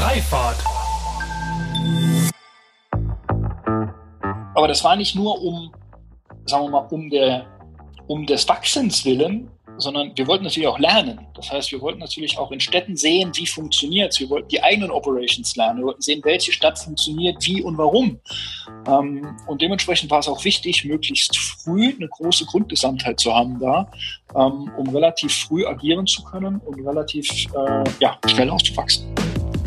Freifahrt. Aber das war nicht nur um, sagen wir mal, um, der, um des Wachsens willen, sondern wir wollten natürlich auch lernen. Das heißt, wir wollten natürlich auch in Städten sehen, wie funktioniert es. Wir wollten die eigenen Operations lernen. Wir wollten sehen, welche Stadt funktioniert, wie und warum. Ähm, und dementsprechend war es auch wichtig, möglichst früh eine große Grundgesamtheit zu haben da, ähm, um relativ früh agieren zu können und relativ äh, ja, schnell auszuwachsen.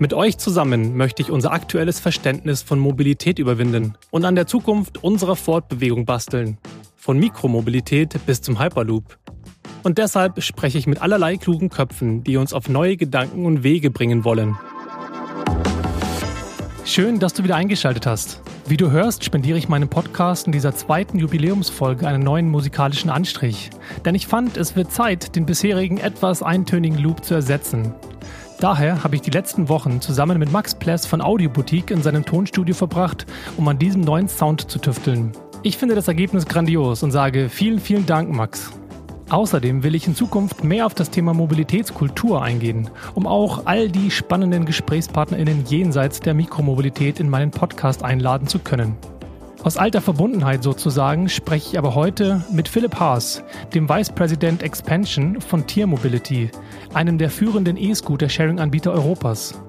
Mit euch zusammen möchte ich unser aktuelles Verständnis von Mobilität überwinden und an der Zukunft unserer Fortbewegung basteln. Von Mikromobilität bis zum Hyperloop. Und deshalb spreche ich mit allerlei klugen Köpfen, die uns auf neue Gedanken und Wege bringen wollen. Schön, dass du wieder eingeschaltet hast. Wie du hörst, spendiere ich meinem Podcast in dieser zweiten Jubiläumsfolge einen neuen musikalischen Anstrich. Denn ich fand, es wird Zeit, den bisherigen etwas eintönigen Loop zu ersetzen. Daher habe ich die letzten Wochen zusammen mit Max Pless von Audioboutique in seinem Tonstudio verbracht, um an diesem neuen Sound zu tüfteln. Ich finde das Ergebnis grandios und sage vielen, vielen Dank, Max. Außerdem will ich in Zukunft mehr auf das Thema Mobilitätskultur eingehen, um auch all die spannenden GesprächspartnerInnen jenseits der Mikromobilität in meinen Podcast einladen zu können. Aus alter Verbundenheit sozusagen spreche ich aber heute mit Philipp Haas, dem Vice President Expansion von Tier Mobility, einem der führenden E-Scooter-Sharing-Anbieter Europas.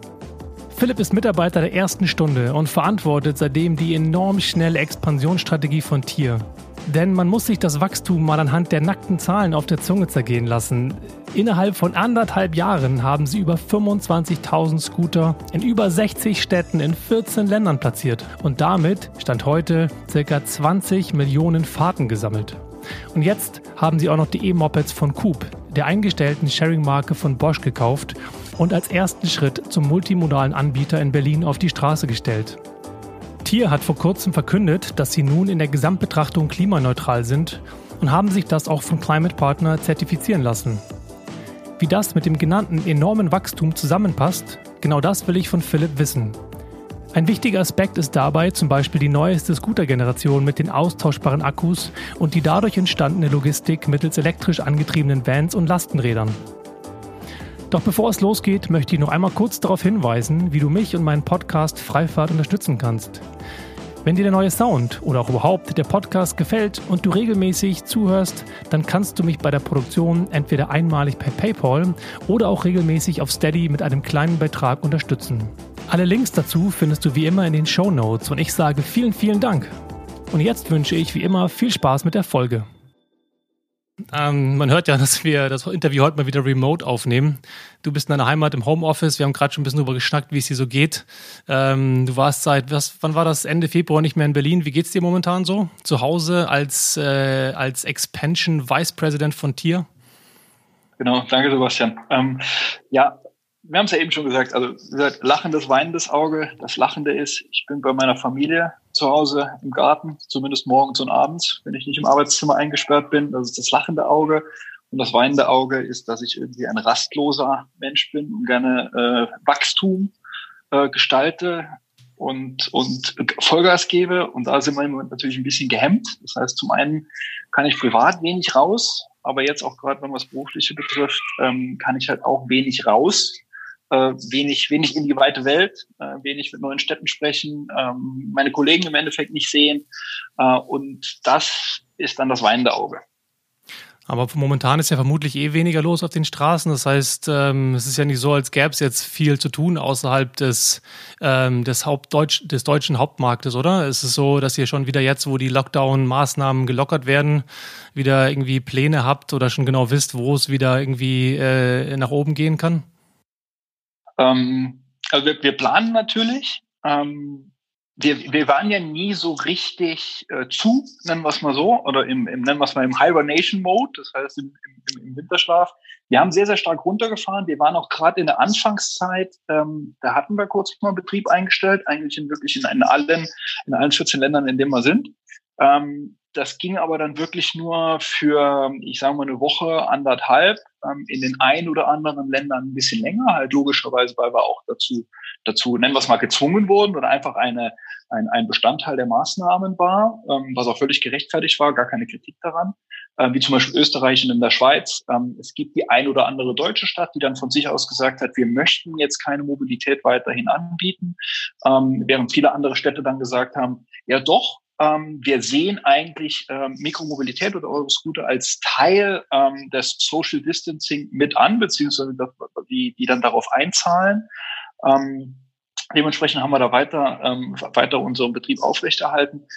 Philipp ist Mitarbeiter der ersten Stunde und verantwortet seitdem die enorm schnelle Expansionsstrategie von Tier. Denn man muss sich das Wachstum mal anhand der nackten Zahlen auf der Zunge zergehen lassen. Innerhalb von anderthalb Jahren haben sie über 25.000 Scooter in über 60 Städten in 14 Ländern platziert und damit stand heute ca. 20 Millionen Fahrten gesammelt. Und jetzt haben sie auch noch die E-Mopeds von Coop, der eingestellten Sharing-Marke von Bosch, gekauft und als ersten Schritt zum multimodalen Anbieter in Berlin auf die Straße gestellt. Tier hat vor kurzem verkündet, dass sie nun in der Gesamtbetrachtung klimaneutral sind und haben sich das auch von Climate Partner zertifizieren lassen. Wie das mit dem genannten enormen Wachstum zusammenpasst, genau das will ich von Philipp wissen. Ein wichtiger Aspekt ist dabei zum Beispiel die neueste Scooter-Generation mit den austauschbaren Akkus und die dadurch entstandene Logistik mittels elektrisch angetriebenen Vans und Lastenrädern. Doch bevor es losgeht, möchte ich noch einmal kurz darauf hinweisen, wie du mich und meinen Podcast Freifahrt unterstützen kannst. Wenn dir der neue Sound oder auch überhaupt der Podcast gefällt und du regelmäßig zuhörst, dann kannst du mich bei der Produktion entweder einmalig per PayPal oder auch regelmäßig auf Steady mit einem kleinen Beitrag unterstützen. Alle Links dazu findest du wie immer in den Show Notes und ich sage vielen, vielen Dank. Und jetzt wünsche ich wie immer viel Spaß mit der Folge. Ähm, man hört ja, dass wir das Interview heute mal wieder remote aufnehmen. Du bist in deiner Heimat im Homeoffice. Wir haben gerade schon ein bisschen darüber geschnackt, wie es dir so geht. Ähm, du warst seit, was, wann war das? Ende Februar nicht mehr in Berlin. Wie geht's dir momentan so? Zu Hause als, äh, als Expansion Vice President von Tier? Genau, danke Sebastian. Ähm, ja, wir haben es ja eben schon gesagt, also wie gesagt, lachendes, weinendes Auge. Das Lachende ist, ich bin bei meiner Familie zu Hause im Garten, zumindest morgens und abends, wenn ich nicht im Arbeitszimmer eingesperrt bin. Das ist das lachende Auge. Und das weinende Auge ist, dass ich irgendwie ein rastloser Mensch bin und gerne äh, Wachstum äh, gestalte und, und Vollgas gebe. Und da sind wir natürlich ein bisschen gehemmt. Das heißt, zum einen kann ich privat wenig raus, aber jetzt auch gerade, wenn was Berufliche betrifft, ähm, kann ich halt auch wenig raus äh, wenig, wenig in die weite Welt, äh, wenig mit neuen Städten sprechen, ähm, meine Kollegen im Endeffekt nicht sehen. Äh, und das ist dann das weinende Auge. Aber momentan ist ja vermutlich eh weniger los auf den Straßen. Das heißt, ähm, es ist ja nicht so, als gäbe es jetzt viel zu tun außerhalb des, ähm, des, Hauptdeutsch des deutschen Hauptmarktes, oder? Es ist so, dass ihr schon wieder jetzt, wo die Lockdown-Maßnahmen gelockert werden, wieder irgendwie Pläne habt oder schon genau wisst, wo es wieder irgendwie äh, nach oben gehen kann? Ähm, also wir, wir planen natürlich. Ähm, wir, wir waren ja nie so richtig äh, zu, nennen wir es mal so, oder im, im nennen wir es mal im Hibernation-Mode, das heißt im, im, im Winterschlaf. Wir haben sehr, sehr stark runtergefahren. Wir waren auch gerade in der Anfangszeit, ähm, da hatten wir kurz mal Betrieb eingestellt, eigentlich in wirklich in, in allen, in allen 14 Ländern, in denen wir sind. Ähm, das ging aber dann wirklich nur für, ich sage mal, eine Woche, anderthalb, ähm, in den ein oder anderen Ländern ein bisschen länger, halt logischerweise, weil wir auch dazu, dazu, nennen wir es mal, gezwungen wurden oder einfach eine, ein, ein Bestandteil der Maßnahmen war, ähm, was auch völlig gerechtfertigt war, gar keine Kritik daran, äh, wie zum Beispiel Österreich und in der Schweiz. Ähm, es gibt die ein oder andere deutsche Stadt, die dann von sich aus gesagt hat, wir möchten jetzt keine Mobilität weiterhin anbieten, ähm, während viele andere Städte dann gesagt haben, ja doch, ähm, wir sehen eigentlich ähm, Mikromobilität oder Euroscooter als Teil ähm, des Social Distancing mit an, beziehungsweise die, die dann darauf einzahlen. Ähm, Dementsprechend haben wir da weiter, ähm, weiter unseren Betrieb aufrechterhalten.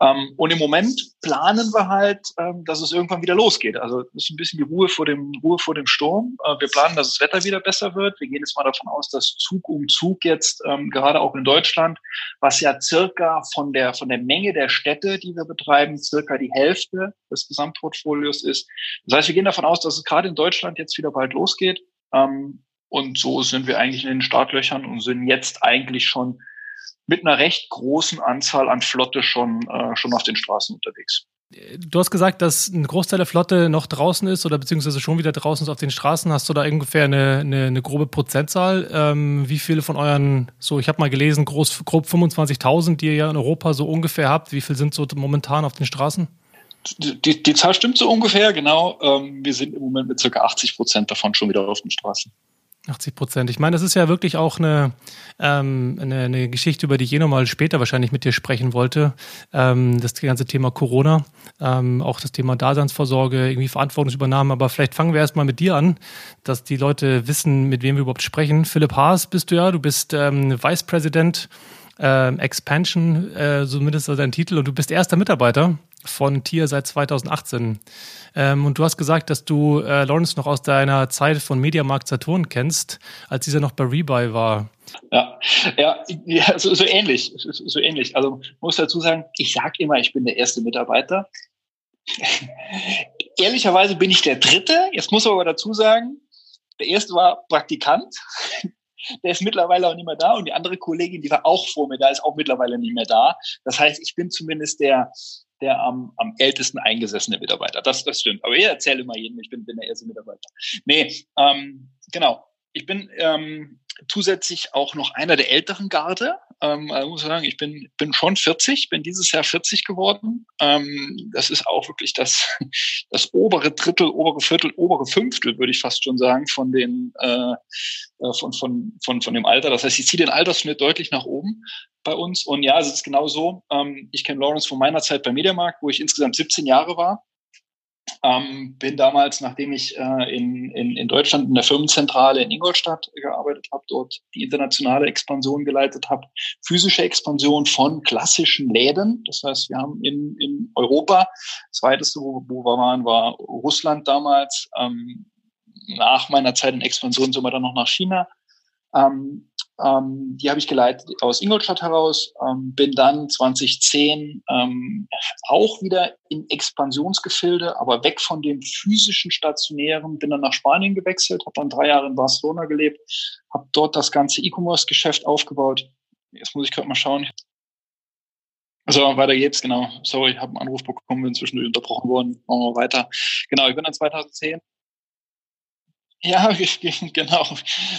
Ähm, und im Moment planen wir halt, ähm, dass es irgendwann wieder losgeht. Also das ist ein bisschen die Ruhe vor dem, Ruhe vor dem Sturm. Äh, wir planen, dass das Wetter wieder besser wird. Wir gehen jetzt mal davon aus, dass Zug um Zug jetzt, ähm, gerade auch in Deutschland, was ja circa von der, von der Menge der Städte, die wir betreiben, circa die Hälfte des Gesamtportfolios ist. Das heißt, wir gehen davon aus, dass es gerade in Deutschland jetzt wieder bald losgeht. Ähm, und so sind wir eigentlich in den Startlöchern und sind jetzt eigentlich schon mit einer recht großen Anzahl an Flotte schon, äh, schon auf den Straßen unterwegs. Du hast gesagt, dass ein Großteil der Flotte noch draußen ist oder beziehungsweise schon wieder draußen ist auf den Straßen. Hast du da ungefähr eine, eine, eine grobe Prozentzahl? Ähm, wie viele von euren, so ich habe mal gelesen, groß, grob 25.000, die ihr ja in Europa so ungefähr habt, wie viel sind so momentan auf den Straßen? Die, die Zahl stimmt so ungefähr, genau. Ähm, wir sind im Moment mit circa 80 Prozent davon schon wieder auf den Straßen. 80 Prozent. Ich meine, das ist ja wirklich auch eine, ähm, eine, eine, Geschichte, über die ich eh nochmal später wahrscheinlich mit dir sprechen wollte. Ähm, das ganze Thema Corona, ähm, auch das Thema Daseinsvorsorge, irgendwie Verantwortungsübernahme. Aber vielleicht fangen wir erstmal mit dir an, dass die Leute wissen, mit wem wir überhaupt sprechen. Philipp Haas bist du ja, du bist ähm, Vice President äh, Expansion, äh, zumindest dein Titel, und du bist erster Mitarbeiter von Tier seit 2018. Ähm, und du hast gesagt, dass du äh, Lawrence noch aus deiner Zeit von Mediamarkt Saturn kennst, als dieser noch bei Rebuy war. Ja, ja, ja so, so ähnlich, so, ähnlich. Also muss dazu sagen, ich sage immer, ich bin der erste Mitarbeiter. Ehrlicherweise bin ich der dritte. Jetzt muss man aber dazu sagen, der erste war Praktikant. Der ist mittlerweile auch nicht mehr da und die andere Kollegin, die war auch vor mir da, ist auch mittlerweile nicht mehr da. Das heißt, ich bin zumindest der, der am, am ältesten eingesessene Mitarbeiter. Das, das stimmt. Aber ich erzähle immer jedem, ich bin, bin der erste Mitarbeiter. Nee, ähm, genau. Ich bin ähm, zusätzlich auch noch einer der älteren Garde. Ähm, also muss ich sagen, ich bin, bin schon 40, bin dieses Jahr 40 geworden. Ähm, das ist auch wirklich das, das obere Drittel, obere Viertel, obere Fünftel, würde ich fast schon sagen, von den äh, äh von, von, von, von dem Alter. Das heißt, ich ziehe den Altersschnitt deutlich nach oben bei uns. Und ja, es ist genau so. Ähm, ich kenne Lawrence von meiner Zeit bei Mediamarkt, wo ich insgesamt 17 Jahre war. Ähm, bin damals, nachdem ich äh, in, in, in Deutschland in der Firmenzentrale in Ingolstadt gearbeitet habe, dort die internationale Expansion geleitet habe, physische Expansion von klassischen Läden. Das heißt, wir haben in, in Europa, das weiteste, wo, wo wir waren, war Russland damals. Ähm, nach meiner Zeit in Expansion sind wir dann noch nach China. Ähm, ähm, die habe ich geleitet aus Ingolstadt heraus, ähm, bin dann 2010 ähm, auch wieder in Expansionsgefilde, aber weg von dem physischen stationären, bin dann nach Spanien gewechselt, habe dann drei Jahre in Barcelona gelebt, habe dort das ganze E-Commerce-Geschäft aufgebaut. Jetzt muss ich gerade mal schauen. Also weiter geht's, genau. Sorry, ich habe einen Anruf bekommen, bin zwischendurch unterbrochen worden. Machen wir weiter. Genau, ich bin dann 2010 ja, genau.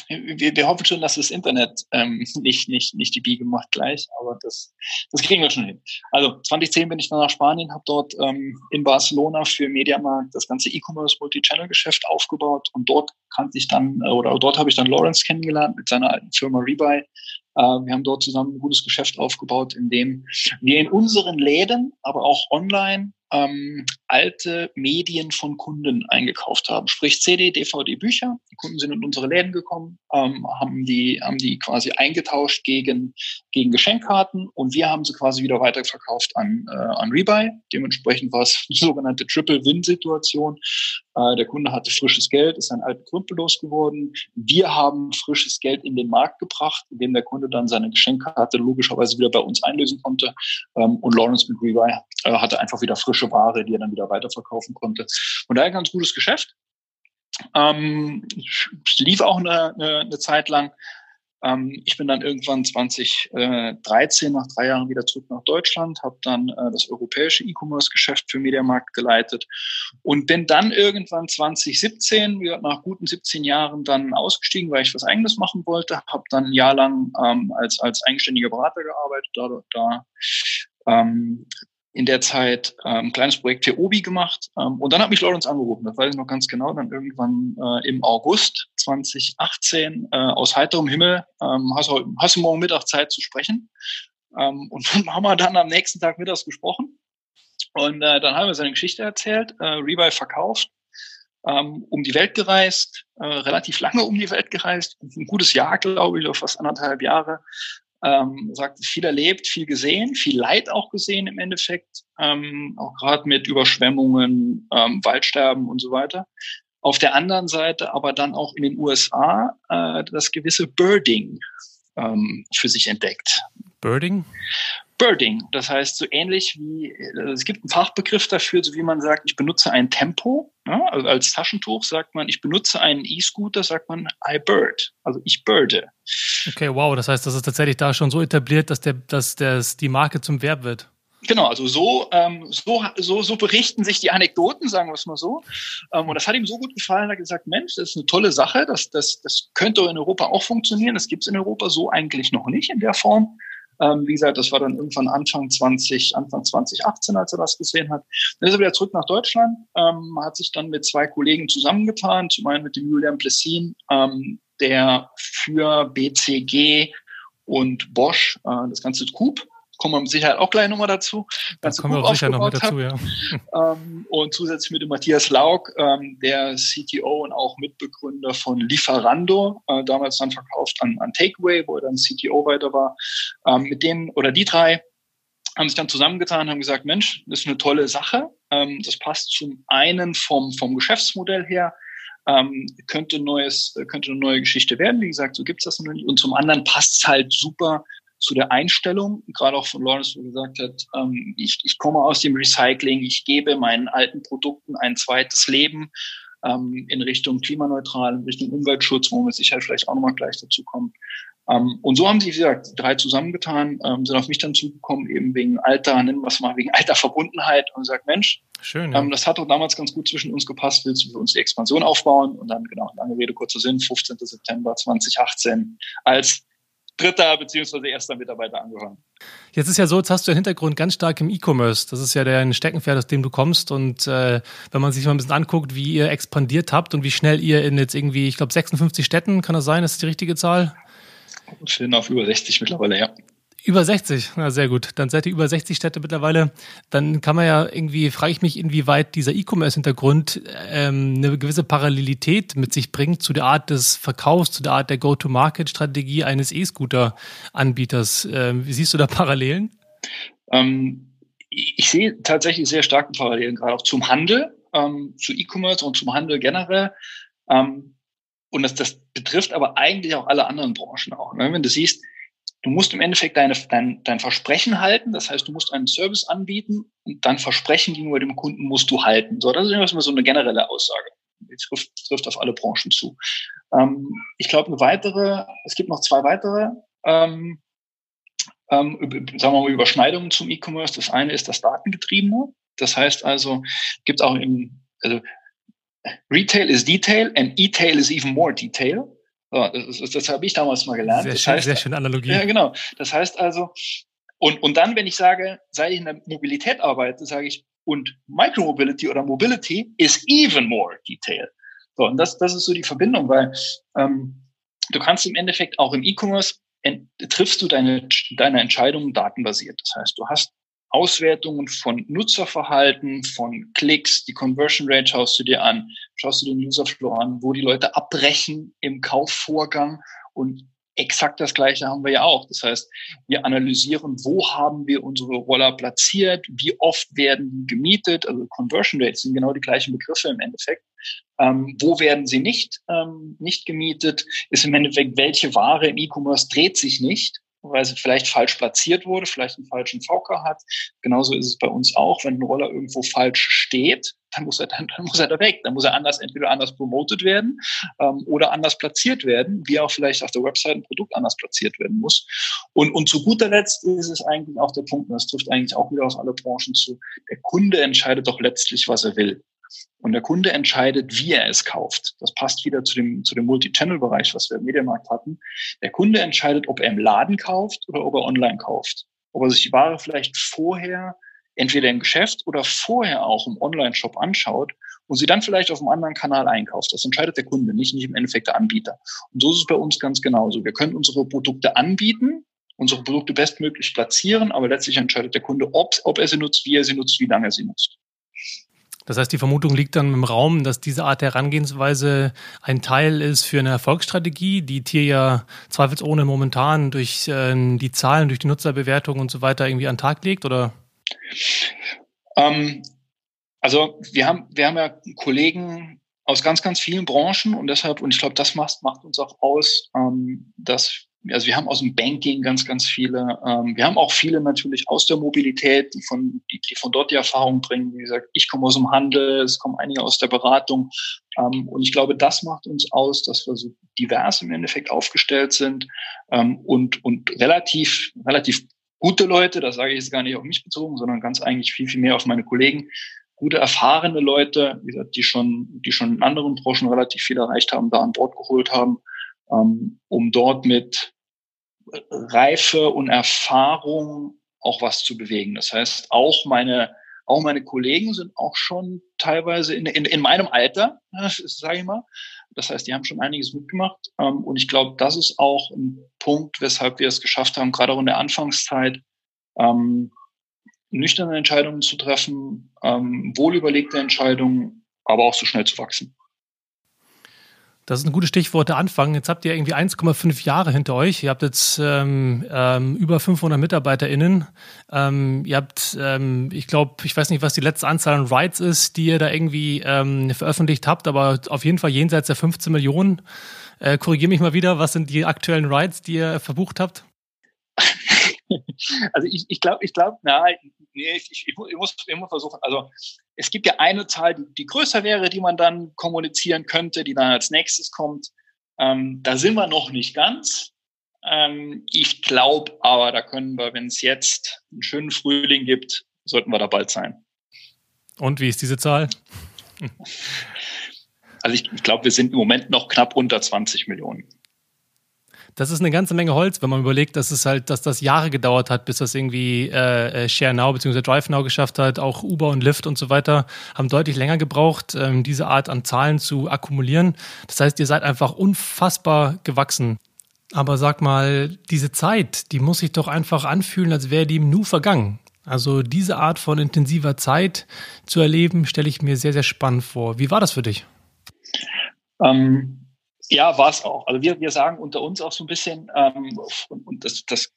Wir, wir hoffen schon, dass das Internet ähm, nicht, nicht, nicht die Biege macht gleich, aber das, das kriegen wir schon hin. Also 2010 bin ich dann nach Spanien, habe dort ähm, in Barcelona für Mediamarkt das ganze E-Commerce Multi-Channel-Geschäft aufgebaut und dort kannte ich dann, äh, oder dort habe ich dann Lawrence kennengelernt mit seiner alten Firma Rebuy. Äh, wir haben dort zusammen ein gutes Geschäft aufgebaut, in dem wir in unseren Läden, aber auch online ähm, alte Medien von Kunden eingekauft haben, sprich CD, DVD, Bücher. Die Kunden sind in unsere Läden gekommen, ähm, haben die haben die quasi eingetauscht gegen gegen Geschenkkarten und wir haben sie quasi wieder weiterverkauft an äh, an Rebuy. Dementsprechend war es eine sogenannte Triple Win Situation. Äh, der Kunde hatte frisches Geld, ist ein alten Krümpel losgeworden. Wir haben frisches Geld in den Markt gebracht, indem der Kunde dann seine Geschenkkarte logischerweise wieder bei uns einlösen konnte. Ähm, und Lawrence mit Rebuy äh, hatte einfach wieder frische Ware, die er dann wieder weiterverkaufen konnte. Und daher ganz gutes Geschäft. Ähm, lief auch eine, eine, eine Zeit lang. Ähm, ich bin dann irgendwann 2013 nach drei Jahren wieder zurück nach Deutschland, habe dann äh, das europäische E-Commerce-Geschäft für Mediamarkt geleitet und bin dann irgendwann 2017, nach guten 17 Jahren, dann ausgestiegen, weil ich was Eigenes machen wollte, habe dann ein Jahr lang ähm, als, als eigenständiger Berater gearbeitet, da, da ähm, in der Zeit ähm, ein kleines Projekt für Obi gemacht. Ähm, und dann hat mich Lawrence angerufen, das weiß ich noch ganz genau, dann irgendwann äh, im August 2018 äh, aus heiterem Himmel, ähm, hast, du, hast du morgen Mittag Zeit zu sprechen? Ähm, und dann haben wir dann am nächsten Tag mittags gesprochen. Und äh, dann haben wir seine Geschichte erzählt, äh, Rebuy verkauft, ähm, um die Welt gereist, äh, relativ lange um die Welt gereist, ein gutes Jahr, glaube ich, oder fast anderthalb Jahre, ähm, sagt, viel erlebt, viel gesehen, viel Leid auch gesehen im Endeffekt, ähm, auch gerade mit Überschwemmungen, ähm, Waldsterben und so weiter. Auf der anderen Seite aber dann auch in den USA äh, das gewisse Birding ähm, für sich entdeckt. Birding? Birding, das heißt so ähnlich wie, äh, es gibt einen Fachbegriff dafür, so wie man sagt, ich benutze ein Tempo, ja, also als Taschentuch sagt man, ich benutze einen E-Scooter, sagt man I bird, also ich birde. Okay, wow, das heißt, das ist tatsächlich da schon so etabliert, dass, der, dass das, die Marke zum Verb wird. Genau, also so, ähm, so, so, so berichten sich die Anekdoten, sagen wir es mal so. Ähm, und das hat ihm so gut gefallen, er hat gesagt, Mensch, das ist eine tolle Sache, das, das, das könnte in Europa auch funktionieren. Das gibt es in Europa so eigentlich noch nicht in der Form. Ähm, wie gesagt, das war dann irgendwann Anfang 20, Anfang 2018, als er das gesehen hat. Dann ist er wieder zurück nach Deutschland, ähm, hat sich dann mit zwei Kollegen zusammengetan, zum einen mit dem Julian Plessin, ähm, der für BCG und Bosch äh, das ganze Coop kommen wir mit Sicherheit auch gleich nochmal dazu. Da kommen wir auch sicher noch mit dazu, ja. Ähm, und zusätzlich mit dem Matthias Lauk, ähm, der CTO und auch Mitbegründer von Lieferando, äh, damals dann verkauft an, an Takeaway, wo er dann CTO weiter war. Ähm, mit denen oder die drei haben sich dann zusammengetan, haben gesagt, Mensch, das ist eine tolle Sache. Ähm, das passt zum einen vom, vom Geschäftsmodell her, ähm, könnte, neues, könnte eine neue Geschichte werden. Wie gesagt, so gibt's das noch nicht. Und zum anderen passt es halt super zu der Einstellung, gerade auch von Lawrence, wo gesagt hat, ähm, ich, ich komme aus dem Recycling, ich gebe meinen alten Produkten ein zweites Leben ähm, in Richtung klimaneutral, in Richtung Umweltschutz, wo wir sicher vielleicht auch nochmal gleich dazu kommen. Ähm, und so haben sie, wie gesagt, drei zusammengetan, ähm, sind auf mich dann zugekommen, eben wegen Alter, nennen wir es mal, wegen alter Verbundenheit und sagt, Mensch, Schön, ja. ähm, das hat doch damals ganz gut zwischen uns gepasst, willst du für uns die Expansion aufbauen? Und dann, genau, lange Rede, kurzer Sinn, 15. September 2018 als dritter beziehungsweise erster Mitarbeiter angehören. Jetzt ist ja so, jetzt hast du den Hintergrund ganz stark im E-Commerce. Das ist ja der Steckenpferd, aus dem du kommst. Und äh, wenn man sich mal ein bisschen anguckt, wie ihr expandiert habt und wie schnell ihr in jetzt irgendwie, ich glaube, 56 Städten, kann das sein? Das ist die richtige Zahl? Sind auf über 60 mittlerweile, ja. Über 60, na sehr gut. Dann seid ihr über 60 Städte mittlerweile. Dann kann man ja irgendwie, frage ich mich, inwieweit dieser E-Commerce-Hintergrund ähm, eine gewisse Parallelität mit sich bringt zu der Art des Verkaufs, zu der Art der Go-to-Market-Strategie eines E-Scooter-Anbieters. Ähm, wie siehst du da Parallelen? Ähm, ich sehe tatsächlich sehr starke Parallelen, gerade auch zum Handel, ähm, zu E-Commerce und zum Handel generell. Ähm, und das, das betrifft aber eigentlich auch alle anderen Branchen auch. Ne? Wenn du siehst, Du musst im Endeffekt deine, dein, dein Versprechen halten. Das heißt, du musst einen Service anbieten und dein Versprechen gegenüber dem Kunden musst du halten. So, das ist immer so eine generelle Aussage. Die trifft, trifft auf alle Branchen zu. Ähm, ich glaube, eine weitere, es gibt noch zwei weitere, ähm, ähm, sagen wir mal, Überschneidungen zum E-Commerce. Das eine ist das Datengetriebene. Das heißt also, gibt auch im, also Retail is Detail and E-Tail is even more Detail. So, das, das, das habe ich damals mal gelernt. Sehr das schön, heißt, sehr schön Analogie. Ja, genau. Das heißt also, und, und dann, wenn ich sage, seit ich in der Mobilität arbeite, sage ich, und Micromobility oder Mobility is even more detail. So, und das, das ist so die Verbindung, weil ähm, du kannst im Endeffekt auch im E-Commerce triffst du deine, deine Entscheidungen datenbasiert. Das heißt, du hast Auswertungen von Nutzerverhalten, von Klicks, die Conversion Rate schaust du dir an, schaust du den User Flow an, wo die Leute abbrechen im Kaufvorgang und exakt das Gleiche haben wir ja auch. Das heißt, wir analysieren, wo haben wir unsere Roller platziert, wie oft werden die gemietet, also Conversion Rates sind genau die gleichen Begriffe im Endeffekt. Ähm, wo werden sie nicht, ähm, nicht gemietet? Ist im Endeffekt, welche Ware im E-Commerce dreht sich nicht? Weil sie vielleicht falsch platziert wurde, vielleicht einen falschen VK hat. Genauso ist es bei uns auch, wenn ein Roller irgendwo falsch steht, dann muss er dann, dann muss er da weg, dann muss er anders entweder anders promotet werden ähm, oder anders platziert werden, wie auch vielleicht auf der Website ein Produkt anders platziert werden muss. Und und zu guter Letzt ist es eigentlich auch der Punkt, und das trifft eigentlich auch wieder auf alle Branchen zu. Der Kunde entscheidet doch letztlich, was er will. Und der Kunde entscheidet, wie er es kauft. Das passt wieder zu dem, zu dem Multi-Channel-Bereich, was wir im Medienmarkt hatten. Der Kunde entscheidet, ob er im Laden kauft oder ob er online kauft. Ob er sich die Ware vielleicht vorher entweder im Geschäft oder vorher auch im Online-Shop anschaut und sie dann vielleicht auf einem anderen Kanal einkauft. Das entscheidet der Kunde, nicht, nicht im Endeffekt der Anbieter. Und so ist es bei uns ganz genauso. Wir können unsere Produkte anbieten, unsere Produkte bestmöglich platzieren, aber letztlich entscheidet der Kunde, ob, ob er sie nutzt, wie er sie nutzt, wie lange er sie nutzt. Das heißt, die Vermutung liegt dann im Raum, dass diese Art der Herangehensweise ein Teil ist für eine Erfolgsstrategie, die Tier ja zweifelsohne momentan durch äh, die Zahlen, durch die Nutzerbewertung und so weiter irgendwie an den Tag legt, oder? Ähm, also wir haben, wir haben ja Kollegen aus ganz, ganz vielen Branchen und deshalb, und ich glaube, das macht, macht uns auch aus, ähm, dass also wir haben aus dem Banking ganz, ganz viele. Ähm, wir haben auch viele natürlich aus der Mobilität, die von, die, die von dort die Erfahrung bringen. Wie gesagt, ich komme aus dem Handel, es kommen einige aus der Beratung. Ähm, und ich glaube, das macht uns aus, dass wir so divers im Endeffekt aufgestellt sind ähm, und, und relativ, relativ gute Leute, das sage ich jetzt gar nicht auf mich bezogen, sondern ganz eigentlich viel, viel mehr auf meine Kollegen, gute, erfahrene Leute, wie gesagt, die schon, die schon in anderen Branchen relativ viel erreicht haben, da an Bord geholt haben um dort mit Reife und Erfahrung auch was zu bewegen. Das heißt, auch meine, auch meine Kollegen sind auch schon teilweise in, in, in meinem Alter, sage ich mal. Das heißt, die haben schon einiges mitgemacht. Ähm, und ich glaube, das ist auch ein Punkt, weshalb wir es geschafft haben, gerade auch in der Anfangszeit, ähm, nüchterne Entscheidungen zu treffen, ähm, wohlüberlegte Entscheidungen, aber auch so schnell zu wachsen. Das ist ein gutes Stichwort der Anfang. Jetzt habt ihr irgendwie 1,5 Jahre hinter euch. Ihr habt jetzt ähm, ähm, über 500 MitarbeiterInnen. Ähm, ihr habt, ähm, ich glaube, ich weiß nicht, was die letzte Anzahl an Rides ist, die ihr da irgendwie ähm, veröffentlicht habt, aber auf jeden Fall jenseits der 15 Millionen. Äh, Korrigiere mich mal wieder, was sind die aktuellen Rides, die ihr verbucht habt? Also ich, ich glaube, ich glaube, na, nee, ich, ich, ich, muss immer versuchen, also es gibt ja eine Zahl, die, die größer wäre, die man dann kommunizieren könnte, die dann als nächstes kommt. Ähm, da sind wir noch nicht ganz. Ähm, ich glaube aber, da können wir, wenn es jetzt einen schönen Frühling gibt, sollten wir da bald sein. Und wie ist diese Zahl? Also ich, ich glaube, wir sind im Moment noch knapp unter 20 Millionen. Das ist eine ganze Menge Holz, wenn man überlegt, dass es halt, dass das Jahre gedauert hat, bis das irgendwie äh, äh Share Now bzw. Drive Now geschafft hat. Auch Uber und Lyft und so weiter haben deutlich länger gebraucht, ähm, diese Art an Zahlen zu akkumulieren. Das heißt, ihr seid einfach unfassbar gewachsen. Aber sag mal, diese Zeit, die muss sich doch einfach anfühlen, als wäre die im Nu vergangen. Also diese Art von intensiver Zeit zu erleben, stelle ich mir sehr, sehr spannend vor. Wie war das für dich? Ähm, ja, war es auch. Also wir, wir sagen unter uns auch so ein bisschen, ähm, und, und das, das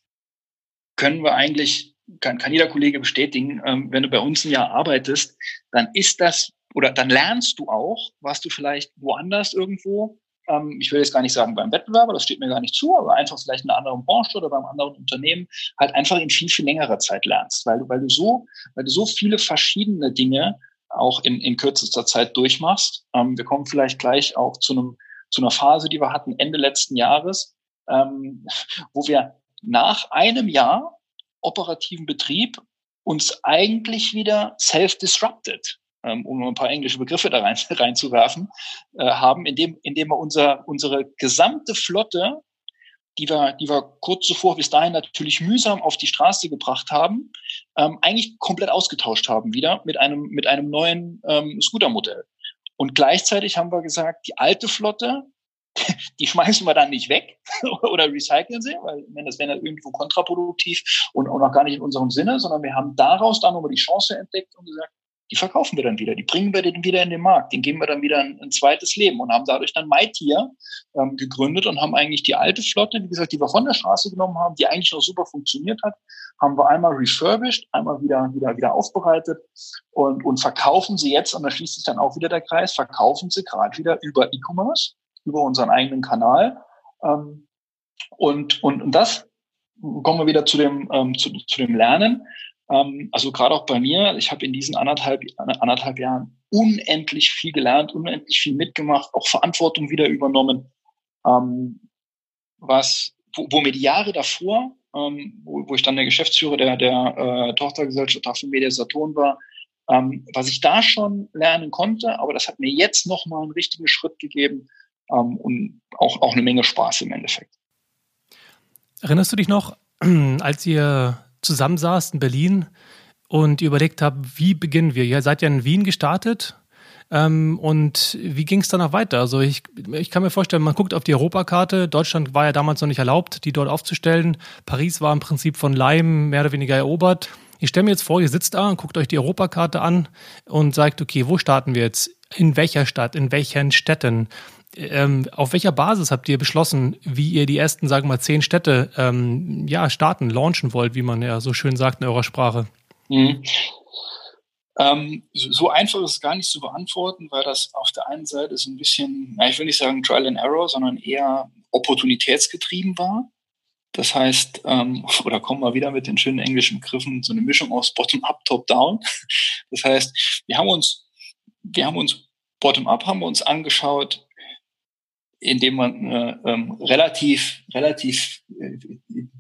können wir eigentlich, kann, kann jeder Kollege bestätigen, ähm, wenn du bei uns ein Jahr arbeitest, dann ist das, oder dann lernst du auch, was du vielleicht woanders irgendwo, ähm, ich will jetzt gar nicht sagen beim Wettbewerber, das steht mir gar nicht zu, aber einfach vielleicht in einer anderen Branche oder beim anderen Unternehmen halt einfach in viel, viel längerer Zeit lernst, weil du, weil du so, weil du so viele verschiedene Dinge auch in, in kürzester Zeit durchmachst. Ähm, wir kommen vielleicht gleich auch zu einem zu einer Phase, die wir hatten Ende letzten Jahres, ähm, wo wir nach einem Jahr operativen Betrieb uns eigentlich wieder self-disrupted, ähm, um ein paar englische Begriffe da rein, reinzuwerfen, äh, haben, indem, indem wir unser, unsere gesamte Flotte, die wir, die wir kurz zuvor bis dahin natürlich mühsam auf die Straße gebracht haben, ähm, eigentlich komplett ausgetauscht haben wieder mit einem, mit einem neuen ähm, Scooter-Modell. Und gleichzeitig haben wir gesagt, die alte Flotte, die schmeißen wir dann nicht weg oder recyceln sie, weil das wäre irgendwo kontraproduktiv und auch noch gar nicht in unserem Sinne, sondern wir haben daraus dann nochmal die Chance entdeckt und gesagt, die verkaufen wir dann wieder, die bringen wir dann wieder in den Markt, den geben wir dann wieder ein, ein zweites Leben und haben dadurch dann MyTier ähm, gegründet und haben eigentlich die alte Flotte, wie gesagt, die wir von der Straße genommen haben, die eigentlich noch super funktioniert hat, haben wir einmal refurbished, einmal wieder, wieder, wieder aufbereitet und, und verkaufen sie jetzt, und da schließt sich dann auch wieder der Kreis, verkaufen sie gerade wieder über E-Commerce, über unseren eigenen Kanal. Ähm, und, und, und das kommen wir wieder zu dem, ähm, zu, zu dem Lernen. Ähm, also gerade auch bei mir, ich habe in diesen anderthalb, anderthalb Jahren unendlich viel gelernt, unendlich viel mitgemacht, auch Verantwortung wieder übernommen, ähm, was, wo, wo mir die Jahre davor, ähm, wo, wo ich dann der Geschäftsführer der, der äh, Tochtergesellschaft von Media Saturn war, ähm, was ich da schon lernen konnte, aber das hat mir jetzt nochmal einen richtigen Schritt gegeben ähm, und auch, auch eine Menge Spaß im Endeffekt. Erinnerst du dich noch, als ihr zusammensaßt in Berlin und überlegt habt, wie beginnen wir? Ihr seid ja in Wien gestartet. Ähm, und wie ging es danach weiter? Also ich, ich kann mir vorstellen, man guckt auf die Europakarte. Deutschland war ja damals noch nicht erlaubt, die dort aufzustellen. Paris war im Prinzip von Leim mehr oder weniger erobert. Ich stelle mir jetzt vor, ihr sitzt da und guckt euch die Europakarte an und sagt, okay, wo starten wir jetzt? In welcher Stadt? In welchen Städten? Ähm, auf welcher Basis habt ihr beschlossen, wie ihr die ersten, sagen wir mal, zehn Städte ähm, ja, starten, launchen wollt, wie man ja so schön sagt in eurer Sprache? Mhm. Ähm, so einfach ist es gar nicht zu beantworten, weil das auf der einen Seite so ein bisschen, na, ich will nicht sagen Trial and Error, sondern eher opportunitätsgetrieben war. Das heißt, ähm, oder kommen wir wieder mit den schönen englischen Begriffen, so eine Mischung aus Bottom-up, Top-down. Das heißt, wir haben uns, wir haben uns Bottom-up haben wir uns angeschaut, indem man äh, ähm, relativ, relativ äh,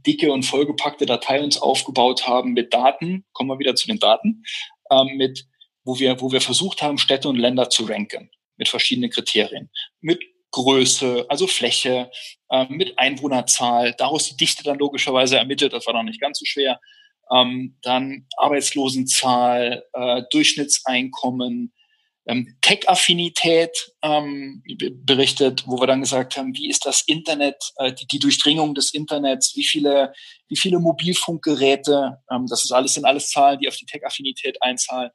dicke und vollgepackte Datei uns aufgebaut haben mit Daten, kommen wir wieder zu den Daten, ähm, mit, wo wir, wo wir versucht haben, Städte und Länder zu ranken mit verschiedenen Kriterien. Mit Größe, also Fläche, äh, mit Einwohnerzahl, daraus die Dichte dann logischerweise ermittelt, das war noch nicht ganz so schwer. Ähm, dann Arbeitslosenzahl, äh, Durchschnittseinkommen, ähm, Tech-Affinität ähm, berichtet, wo wir dann gesagt haben, wie ist das Internet, äh, die, die, Durchdringung des Internets, wie viele, wie viele Mobilfunkgeräte, ähm, das ist alles sind alles Zahlen, die auf die Tech-Affinität einzahlen,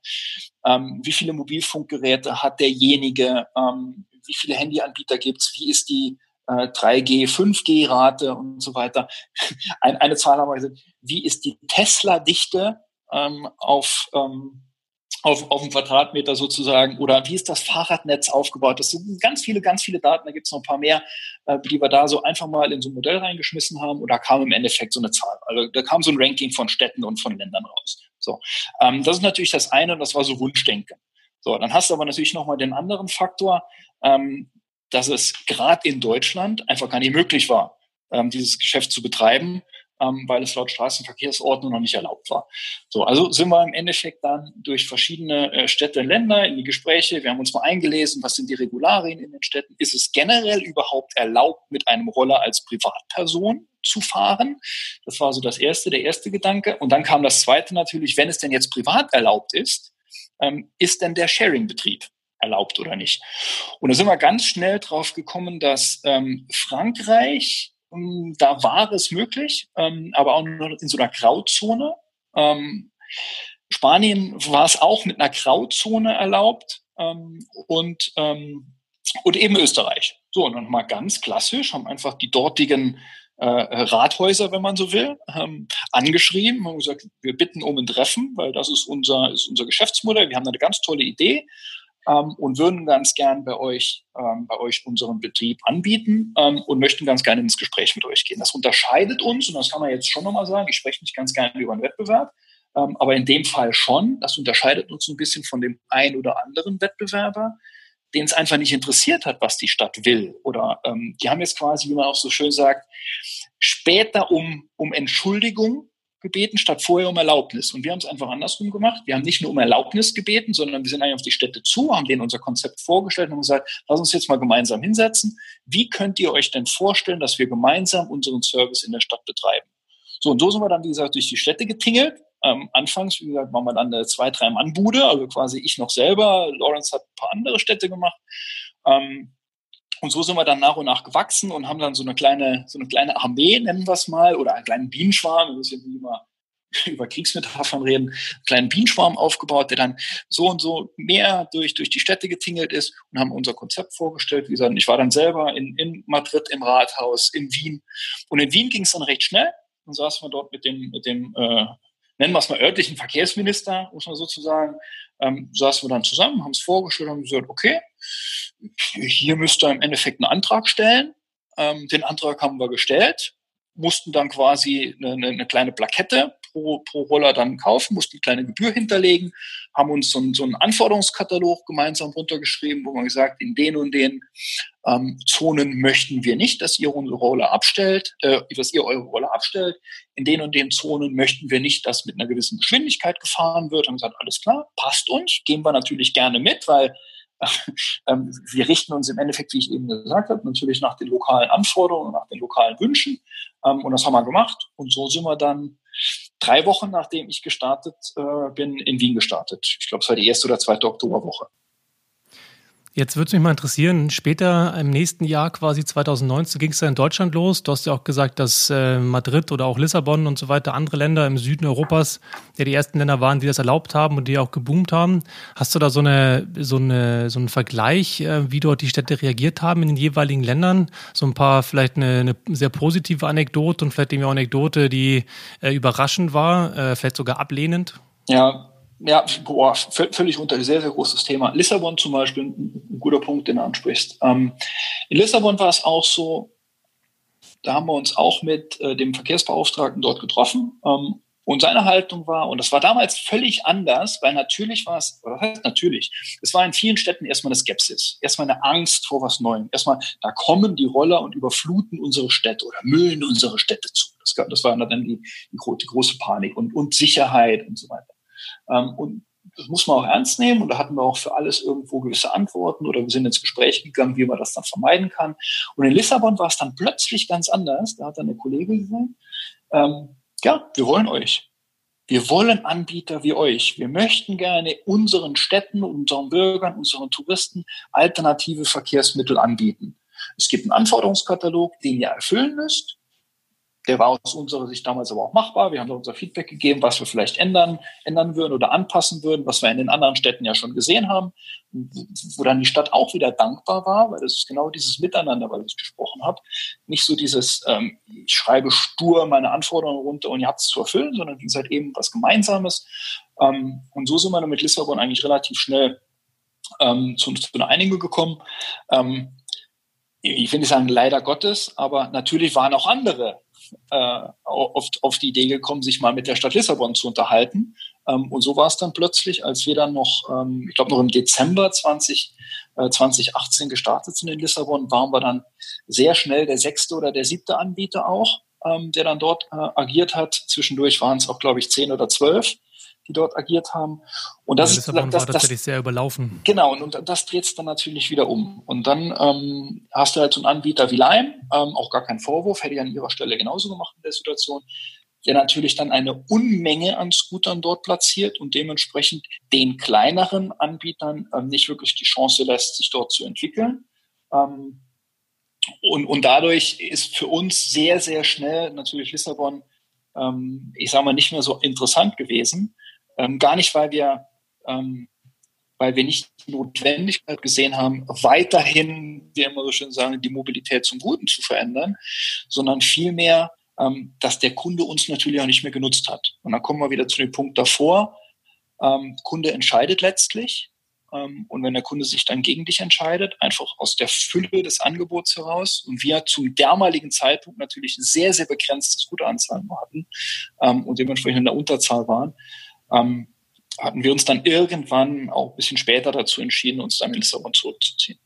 ähm, wie viele Mobilfunkgeräte hat derjenige, ähm, wie viele Handyanbieter gibt's, wie ist die äh, 3G, 5G-Rate und so weiter. Ein, eine Zahl haben wir gesagt, wie ist die Tesla-Dichte ähm, auf auf, auf dem Quadratmeter sozusagen oder wie ist das Fahrradnetz aufgebaut? Das sind ganz viele, ganz viele Daten, da gibt es noch ein paar mehr, äh, die wir da so einfach mal in so ein Modell reingeschmissen haben und da kam im Endeffekt so eine Zahl. Also da kam so ein Ranking von Städten und von Ländern raus. So, ähm, das ist natürlich das eine und das war so Wunschdenken. So, dann hast du aber natürlich nochmal den anderen Faktor, ähm, dass es gerade in Deutschland einfach gar nicht möglich war, ähm, dieses Geschäft zu betreiben ähm, weil es laut Straßenverkehrsordnung noch nicht erlaubt war. So, also sind wir im Endeffekt dann durch verschiedene äh, Städte, Länder in die Gespräche. Wir haben uns mal eingelesen, was sind die Regularien in den Städten? Ist es generell überhaupt erlaubt, mit einem Roller als Privatperson zu fahren? Das war so das erste, der erste Gedanke. Und dann kam das zweite natürlich, wenn es denn jetzt privat erlaubt ist, ähm, ist denn der Sharing-Betrieb erlaubt oder nicht? Und da sind wir ganz schnell drauf gekommen, dass ähm, Frankreich da war es möglich, ähm, aber auch nur in so einer Grauzone. Ähm, Spanien war es auch mit einer Grauzone erlaubt und, und eben Österreich. So, und dann mal ganz klassisch, haben einfach die dortigen äh, Rathäuser, wenn man so will, ähm, angeschrieben, haben gesagt, wir bitten um ein Treffen, weil das ist unser, ist unser Geschäftsmodell. Wir haben eine ganz tolle Idee ähm, und würden ganz gern bei euch, ähm, bei euch unseren Betrieb anbieten ähm, und möchten ganz gerne ins Gespräch mit euch gehen. Das unterscheidet uns, und das kann man jetzt schon nochmal sagen, ich spreche nicht ganz gerne über einen Wettbewerb, ähm, aber in dem Fall schon, das unterscheidet uns ein bisschen von dem ein oder anderen Wettbewerber, den es einfach nicht interessiert hat, was die Stadt will. Oder ähm, die haben jetzt quasi, wie man auch so schön sagt, später um, um Entschuldigung gebeten, statt vorher um Erlaubnis. Und wir haben es einfach andersrum gemacht. Wir haben nicht nur um Erlaubnis gebeten, sondern wir sind eigentlich auf die Städte zu, haben denen unser Konzept vorgestellt und gesagt, lass uns jetzt mal gemeinsam hinsetzen. Wie könnt ihr euch denn vorstellen, dass wir gemeinsam unseren Service in der Stadt betreiben? So, und so sind wir dann, wie gesagt, durch die Städte getingelt. Ähm, anfangs, wie gesagt, waren wir dann eine zwei, drei Mann-Bude, also quasi ich noch selber. Lawrence hat ein paar andere Städte gemacht. Ähm, und so sind wir dann nach und nach gewachsen und haben dann so eine kleine, so eine kleine Armee, nennen wir es mal, oder einen kleinen Bienenschwarm, wir müssen ja immer über Kriegsmetaphern reden, einen kleinen Bienenschwarm aufgebaut, der dann so und so mehr durch, durch die Städte getingelt ist und haben unser Konzept vorgestellt. Wie gesagt, ich war dann selber in, in Madrid im Rathaus, in Wien. Und in Wien ging es dann recht schnell. Dann saßen wir dort mit dem, mit dem äh, nennen wir es mal örtlichen Verkehrsminister, muss man sozusagen, ähm, saßen wir dann zusammen, haben es vorgestellt und haben gesagt, okay, hier müsst ihr im Endeffekt einen Antrag stellen. Ähm, den Antrag haben wir gestellt. mussten dann quasi eine, eine kleine Plakette pro, pro Roller dann kaufen, mussten eine kleine Gebühr hinterlegen, haben uns so, so einen Anforderungskatalog gemeinsam runtergeschrieben, wo man gesagt, in den und den ähm, Zonen möchten wir nicht, dass ihr unsere Roller abstellt, äh, dass ihr eure Roller abstellt. In den und den Zonen möchten wir nicht, dass mit einer gewissen Geschwindigkeit gefahren wird. Haben gesagt, alles klar, passt uns, gehen wir natürlich gerne mit, weil wir richten uns im Endeffekt, wie ich eben gesagt habe, natürlich nach den lokalen Anforderungen, nach den lokalen Wünschen. Ähm, und das haben wir gemacht. Und so sind wir dann drei Wochen, nachdem ich gestartet äh, bin, in Wien gestartet. Ich glaube, es war die erste oder zweite Oktoberwoche. Jetzt würde es mich mal interessieren, später im nächsten Jahr, quasi 2019, ging es ja in Deutschland los. Du hast ja auch gesagt, dass äh, Madrid oder auch Lissabon und so weiter, andere Länder im Süden Europas, ja die ersten Länder waren, die das erlaubt haben und die auch geboomt haben. Hast du da so, eine, so, eine, so einen Vergleich, äh, wie dort die Städte reagiert haben in den jeweiligen Ländern? So ein paar, vielleicht eine, eine sehr positive Anekdote und vielleicht eben auch Anekdote, die äh, überraschend war, äh, vielleicht sogar ablehnend? Ja, ja, boah, völlig unter, sehr, sehr großes Thema. Lissabon zum Beispiel, ein guter Punkt, den du ansprichst. Ähm, in Lissabon war es auch so, da haben wir uns auch mit äh, dem Verkehrsbeauftragten dort getroffen. Ähm, und seine Haltung war, und das war damals völlig anders, weil natürlich war es, was heißt natürlich, es war in vielen Städten erstmal eine Skepsis, erstmal eine Angst vor was Neuem. Erstmal, da kommen die Roller und überfluten unsere Städte oder müllen unsere Städte zu. Das, das war dann die, die, die große Panik und, und Sicherheit und so weiter. Ähm, und das muss man auch ernst nehmen. Und da hatten wir auch für alles irgendwo gewisse Antworten oder wir sind ins Gespräch gegangen, wie man das dann vermeiden kann. Und in Lissabon war es dann plötzlich ganz anders. Da hat dann eine Kollegin gesagt, ähm, ja, wir wollen euch. Wir wollen Anbieter wie euch. Wir möchten gerne unseren Städten, unseren Bürgern, unseren Touristen alternative Verkehrsmittel anbieten. Es gibt einen Anforderungskatalog, den ihr erfüllen müsst. Der war aus unserer Sicht damals aber auch machbar. Wir haben da unser Feedback gegeben, was wir vielleicht ändern, ändern würden oder anpassen würden, was wir in den anderen Städten ja schon gesehen haben, wo dann die Stadt auch wieder dankbar war, weil das ist genau dieses Miteinander, was ich gesprochen habe. Nicht so dieses, ähm, ich schreibe stur meine Anforderungen runter und ihr habt es zu erfüllen, sondern wie gesagt eben was Gemeinsames. Ähm, und so sind wir dann mit Lissabon eigentlich relativ schnell ähm, zu, zu einer Einigung gekommen. Ähm, ich will nicht sagen leider Gottes, aber natürlich waren auch andere äh, auf, auf die Idee gekommen, sich mal mit der Stadt Lissabon zu unterhalten. Ähm, und so war es dann plötzlich, als wir dann noch, ähm, ich glaube noch im Dezember 20, äh, 2018 gestartet sind in Lissabon, waren wir dann sehr schnell der sechste oder der siebte Anbieter auch, ähm, der dann dort äh, agiert hat. Zwischendurch waren es auch, glaube ich, zehn oder zwölf die dort agiert haben. Und das ja, Lissabon ist das, war tatsächlich das, sehr überlaufen. Genau, und, und das dreht es dann natürlich wieder um. Und dann ähm, hast du halt so einen Anbieter wie Lime, ähm, auch gar kein Vorwurf, hätte ich an ihrer Stelle genauso gemacht in der Situation, der natürlich dann eine Unmenge an Scootern dort platziert und dementsprechend den kleineren Anbietern ähm, nicht wirklich die Chance lässt, sich dort zu entwickeln. Ähm, und, und dadurch ist für uns sehr, sehr schnell natürlich Lissabon, ähm, ich sage mal, nicht mehr so interessant gewesen. Ähm, gar nicht, weil wir, ähm, weil wir nicht die Notwendigkeit gesehen haben, weiterhin, wie immer so schön sagen, die Mobilität zum Guten zu verändern, sondern vielmehr, ähm, dass der Kunde uns natürlich auch nicht mehr genutzt hat. Und dann kommen wir wieder zu dem Punkt davor. Ähm, Kunde entscheidet letztlich. Ähm, und wenn der Kunde sich dann gegen dich entscheidet, einfach aus der Fülle des Angebots heraus und wir zum damaligen Zeitpunkt natürlich sehr, sehr begrenztes Gutanzahl hatten ähm, und dementsprechend in der Unterzahl waren, ähm, hatten wir uns dann irgendwann auch ein bisschen später dazu entschieden, uns dann in Lissabon zurückzuziehen.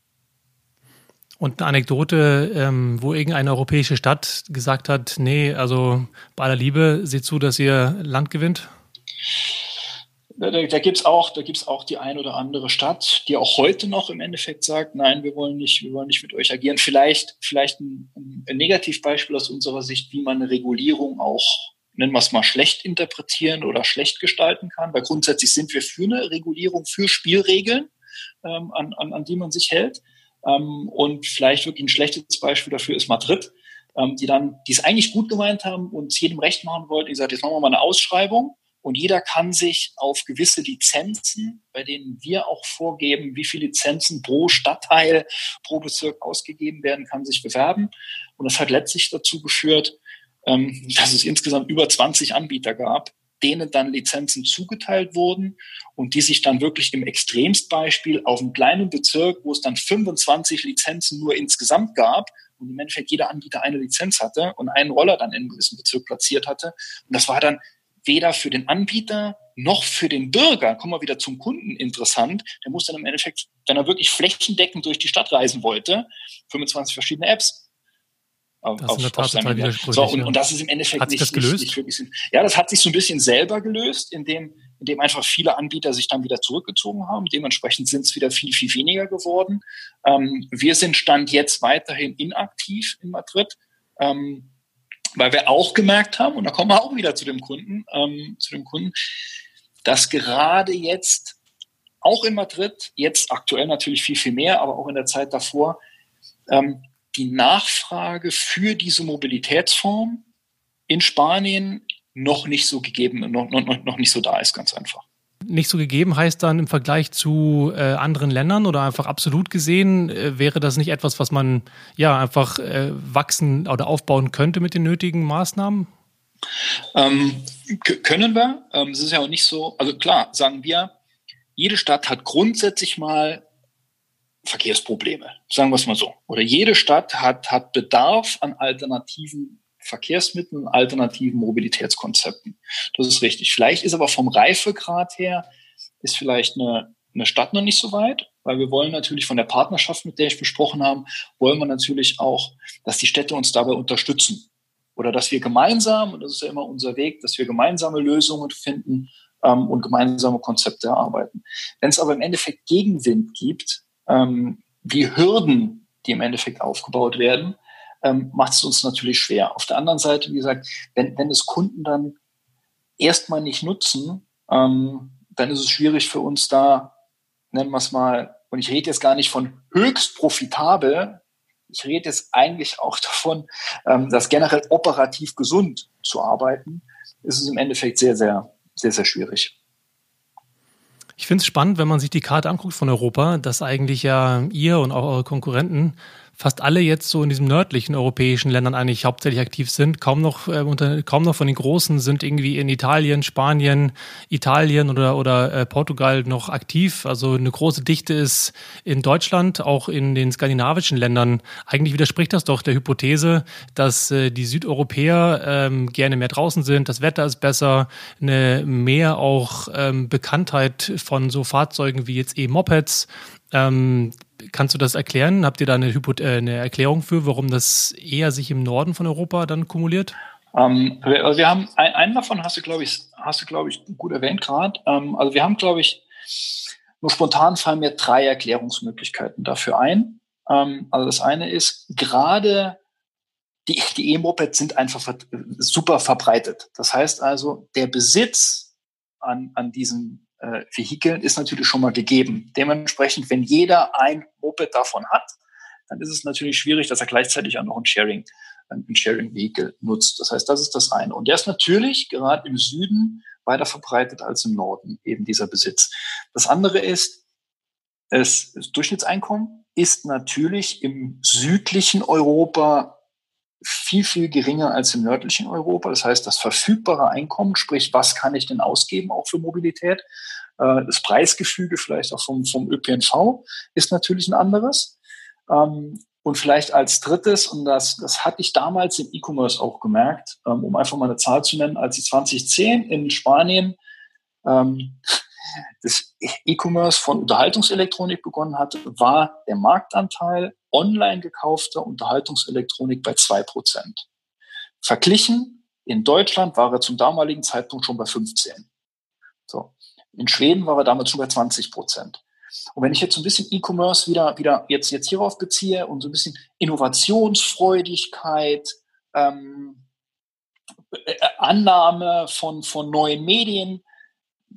Und eine Anekdote, ähm, wo irgendeine europäische Stadt gesagt hat, nee, also bei aller Liebe, seht zu, dass ihr Land gewinnt? Da, da, da gibt es auch, da gibt's auch die ein oder andere Stadt, die auch heute noch im Endeffekt sagt, nein, wir wollen nicht, wir wollen nicht mit euch agieren. Vielleicht, vielleicht ein, ein Negativbeispiel aus unserer Sicht, wie man eine Regulierung auch nennen wir es mal, schlecht interpretieren oder schlecht gestalten kann. Weil grundsätzlich sind wir für eine Regulierung, für Spielregeln, ähm, an, an, an die man sich hält. Ähm, und vielleicht wirklich ein schlechtes Beispiel dafür ist Madrid, ähm, die dann, die es eigentlich gut gemeint haben und jedem recht machen wollten. Die gesagt, jetzt machen wir mal eine Ausschreibung und jeder kann sich auf gewisse Lizenzen, bei denen wir auch vorgeben, wie viele Lizenzen pro Stadtteil, pro Bezirk ausgegeben werden, kann sich bewerben. Und das hat letztlich dazu geführt, ähm, dass es insgesamt über 20 Anbieter gab, denen dann Lizenzen zugeteilt wurden und die sich dann wirklich im Extremstbeispiel auf einem kleinen Bezirk, wo es dann 25 Lizenzen nur insgesamt gab, und im Endeffekt jeder Anbieter eine Lizenz hatte und einen Roller dann in einem gewissen Bezirk platziert hatte. Und das war dann weder für den Anbieter noch für den Bürger, kommen wir wieder zum Kunden interessant, der muss dann im Endeffekt, wenn er wirklich flächendeckend durch die Stadt reisen wollte, 25 verschiedene Apps auf, das ist auf seinem so, und, und das ist im Endeffekt hat sich das gelöst? Nicht, nicht wirklich, ja, das hat sich so ein bisschen selber gelöst, indem, indem einfach viele Anbieter sich dann wieder zurückgezogen haben. Dementsprechend sind es wieder viel, viel weniger geworden. Ähm, wir sind Stand jetzt weiterhin inaktiv in Madrid. Ähm, weil wir auch gemerkt haben, und da kommen wir auch wieder zu dem Kunden, ähm, zu dem Kunden, dass gerade jetzt auch in Madrid, jetzt aktuell natürlich viel, viel mehr, aber auch in der Zeit davor, ähm, die Nachfrage für diese Mobilitätsform in Spanien noch nicht so gegeben, noch, noch, noch nicht so da ist, ganz einfach. Nicht so gegeben heißt dann im Vergleich zu äh, anderen Ländern oder einfach absolut gesehen, äh, wäre das nicht etwas, was man ja einfach äh, wachsen oder aufbauen könnte mit den nötigen Maßnahmen? Ähm, können wir. Ähm, es ist ja auch nicht so, also klar, sagen wir, jede Stadt hat grundsätzlich mal Verkehrsprobleme, sagen wir es mal so. Oder jede Stadt hat, hat Bedarf an alternativen Verkehrsmitteln, alternativen Mobilitätskonzepten. Das ist richtig. Vielleicht ist aber vom Reifegrad her, ist vielleicht eine, eine Stadt noch nicht so weit, weil wir wollen natürlich von der Partnerschaft, mit der ich besprochen habe, wollen wir natürlich auch, dass die Städte uns dabei unterstützen. Oder dass wir gemeinsam, und das ist ja immer unser Weg, dass wir gemeinsame Lösungen finden ähm, und gemeinsame Konzepte erarbeiten. Wenn es aber im Endeffekt Gegenwind gibt, ähm, die Hürden, die im Endeffekt aufgebaut werden, ähm, macht es uns natürlich schwer. Auf der anderen Seite, wie gesagt, wenn, wenn es Kunden dann erstmal nicht nutzen, ähm, dann ist es schwierig für uns da, nennen wir es mal, und ich rede jetzt gar nicht von höchst profitabel, ich rede jetzt eigentlich auch davon, ähm, dass generell operativ gesund zu arbeiten, ist es im Endeffekt sehr, sehr, sehr, sehr schwierig. Ich finde es spannend, wenn man sich die Karte anguckt von Europa, dass eigentlich ja ihr und auch eure Konkurrenten fast alle jetzt so in diesen nördlichen europäischen Ländern eigentlich hauptsächlich aktiv sind. Kaum noch, äh, unter, kaum noch von den Großen sind irgendwie in Italien, Spanien, Italien oder, oder äh, Portugal noch aktiv. Also eine große Dichte ist in Deutschland, auch in den skandinavischen Ländern. Eigentlich widerspricht das doch der Hypothese, dass äh, die Südeuropäer ähm, gerne mehr draußen sind, das Wetter ist besser, eine mehr auch ähm, Bekanntheit von so Fahrzeugen wie jetzt E-Mopeds. Ähm, Kannst du das erklären? Habt ihr da eine, Hypo äh, eine Erklärung für, warum das eher sich im Norden von Europa dann kumuliert? Ähm, wir, also wir, haben einen davon hast du, glaube ich, hast du, glaube ich, gut erwähnt gerade. Ähm, also wir haben, glaube ich, nur spontan fallen mir drei Erklärungsmöglichkeiten dafür ein. Ähm, also das eine ist, gerade die, E-Mopeds sind einfach super verbreitet. Das heißt also, der Besitz an, an diesen äh, Vehikeln ist natürlich schon mal gegeben. Dementsprechend, wenn jeder ein Moped davon hat, dann ist es natürlich schwierig, dass er gleichzeitig auch noch ein Sharing, ein Sharing-Vehikel nutzt. Das heißt, das ist das eine. Und der ist natürlich gerade im Süden weiter verbreitet als im Norden, eben dieser Besitz. Das andere ist, das Durchschnittseinkommen ist natürlich im südlichen Europa viel, viel geringer als im nördlichen Europa. Das heißt, das verfügbare Einkommen, sprich, was kann ich denn ausgeben auch für Mobilität? Äh, das Preisgefüge vielleicht auch vom, vom ÖPNV ist natürlich ein anderes. Ähm, und vielleicht als drittes, und das, das hatte ich damals im E-Commerce auch gemerkt, ähm, um einfach mal eine Zahl zu nennen, als ich 2010 in Spanien ähm, das E-Commerce von Unterhaltungselektronik begonnen hatte, war der Marktanteil online gekaufter Unterhaltungselektronik bei zwei Prozent. Verglichen in Deutschland war er zum damaligen Zeitpunkt schon bei 15. So. In Schweden war er damals schon bei 20 Prozent. Und wenn ich jetzt so ein bisschen E-Commerce wieder, wieder jetzt, jetzt hierauf beziehe und so ein bisschen Innovationsfreudigkeit, ähm, äh, Annahme von, von neuen Medien,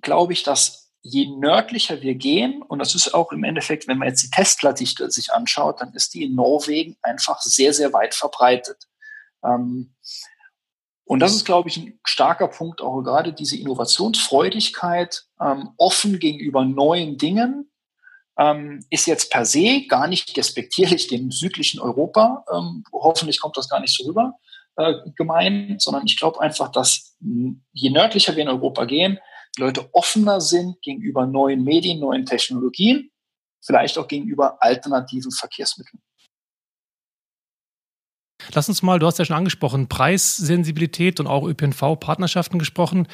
glaube ich, dass je nördlicher wir gehen, und das ist auch im Endeffekt, wenn man jetzt die Tesla-Dichte sich anschaut, dann ist die in Norwegen einfach sehr, sehr weit verbreitet. Ähm, und das ist, glaube ich, ein starker Punkt, auch gerade diese Innovationsfreudigkeit, ähm, offen gegenüber neuen Dingen, ähm, ist jetzt per se gar nicht despektierlich dem südlichen Europa. Ähm, hoffentlich kommt das gar nicht so rüber äh, gemeint, sondern ich glaube einfach, dass je nördlicher wir in Europa gehen, Leute offener sind gegenüber neuen Medien, neuen Technologien, vielleicht auch gegenüber alternativen Verkehrsmitteln. Lass uns mal, du hast ja schon angesprochen, Preissensibilität und auch ÖPNV-Partnerschaften gesprochen.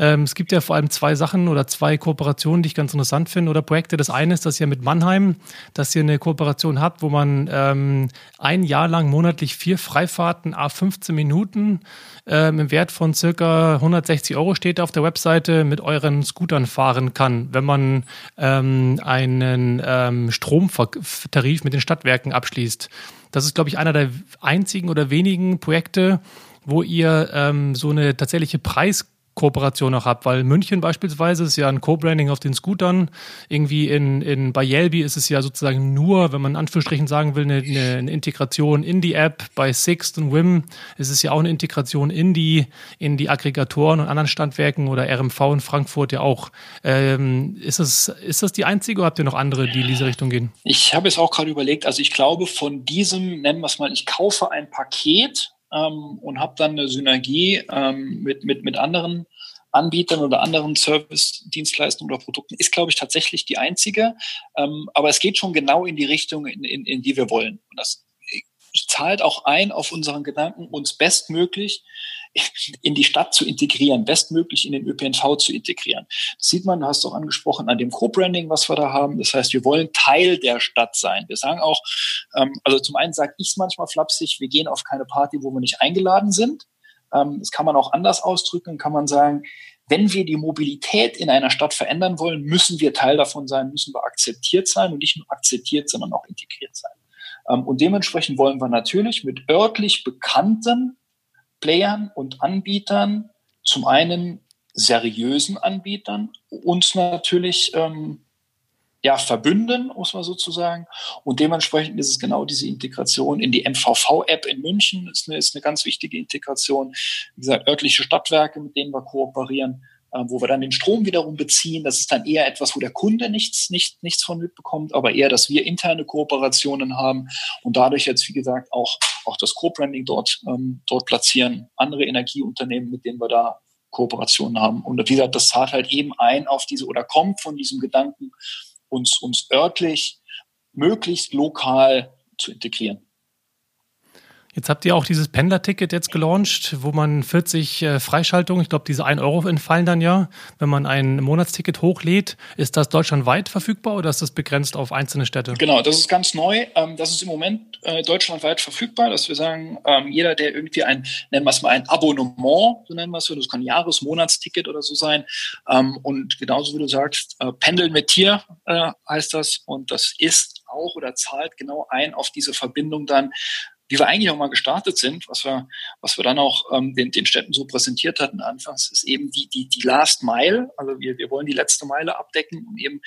Ähm, es gibt ja vor allem zwei Sachen oder zwei Kooperationen, die ich ganz interessant finde oder Projekte. Das eine ist, dass ihr mit Mannheim, dass ihr eine Kooperation habt, wo man ähm, ein Jahr lang monatlich vier Freifahrten a 15 Minuten ähm, im Wert von circa 160 Euro steht auf der Webseite mit euren Scootern fahren kann, wenn man ähm, einen ähm, Stromtarif mit den Stadtwerken abschließt. Das ist, glaube ich, einer der einzigen oder wenigen Projekte, wo ihr ähm, so eine tatsächliche Preis Kooperation auch habt, weil München beispielsweise ist ja ein Co-Branding auf den Scootern. Irgendwie in, in bei Yelby ist es ja sozusagen nur, wenn man in Anführungsstrichen sagen will, eine, eine, Integration in die App. Bei Sixt und Wim ist es ja auch eine Integration in die, in die Aggregatoren und anderen Standwerken oder RMV in Frankfurt ja auch. Ähm, ist, das, ist das die einzige oder habt ihr noch andere, die in diese Richtung gehen? Ich habe es auch gerade überlegt, also ich glaube von diesem, nennen wir es mal, ich kaufe ein Paket ähm, und habe dann eine Synergie ähm, mit, mit, mit anderen Anbietern oder anderen Service-Dienstleistungen oder Produkten, ist, glaube ich, tatsächlich die einzige. Ähm, aber es geht schon genau in die Richtung, in, in, in die wir wollen. Und das zahlt auch ein auf unseren Gedanken, uns bestmöglich in die Stadt zu integrieren, bestmöglich in den ÖPNV zu integrieren. Das sieht man, du hast auch angesprochen, an dem Co-Branding, was wir da haben. Das heißt, wir wollen Teil der Stadt sein. Wir sagen auch, ähm, also zum einen sage ich es manchmal flapsig, wir gehen auf keine Party, wo wir nicht eingeladen sind. Ähm, das kann man auch anders ausdrücken, kann man sagen, wenn wir die Mobilität in einer Stadt verändern wollen, müssen wir Teil davon sein, müssen wir akzeptiert sein und nicht nur akzeptiert, sondern auch integriert sein. Ähm, und dementsprechend wollen wir natürlich mit örtlich bekannten Playern und Anbietern, zum einen seriösen Anbietern, uns natürlich ähm, ja, verbünden, muss man sozusagen. Und dementsprechend ist es genau diese Integration in die MVV-App in München, ist eine, ist eine ganz wichtige Integration. Wie gesagt, örtliche Stadtwerke, mit denen wir kooperieren, äh, wo wir dann den Strom wiederum beziehen. Das ist dann eher etwas, wo der Kunde nichts, nicht, nichts von mitbekommt, aber eher, dass wir interne Kooperationen haben und dadurch jetzt, wie gesagt, auch, auch das Co-Branding dort, ähm, dort platzieren. Andere Energieunternehmen, mit denen wir da Kooperationen haben. Und wie gesagt, das zahlt halt eben ein auf diese oder kommt von diesem Gedanken, uns, uns örtlich möglichst lokal zu integrieren. Jetzt habt ihr auch dieses Pendler-Ticket jetzt gelauncht, wo man 40 äh, Freischaltungen, ich glaube, diese 1 Euro entfallen dann ja, wenn man ein Monatsticket hochlädt. Ist das deutschlandweit verfügbar oder ist das begrenzt auf einzelne Städte? Genau, das ist ganz neu. Ähm, das ist im Moment äh, deutschlandweit verfügbar, dass wir sagen, ähm, jeder, der irgendwie ein, nennen wir es mal ein Abonnement, so nennen wir es das kann ein Jahres-, Monatsticket oder so sein. Ähm, und genauso wie du sagst, äh, Pendeln mit Tier äh, heißt das. Und das ist auch oder zahlt genau ein auf diese Verbindung dann wie wir eigentlich auch mal gestartet sind, was wir, was wir dann auch ähm, den, den Städten so präsentiert hatten anfangs, ist eben die, die, die Last Mile. Also wir, wir wollen die letzte Meile abdecken und eben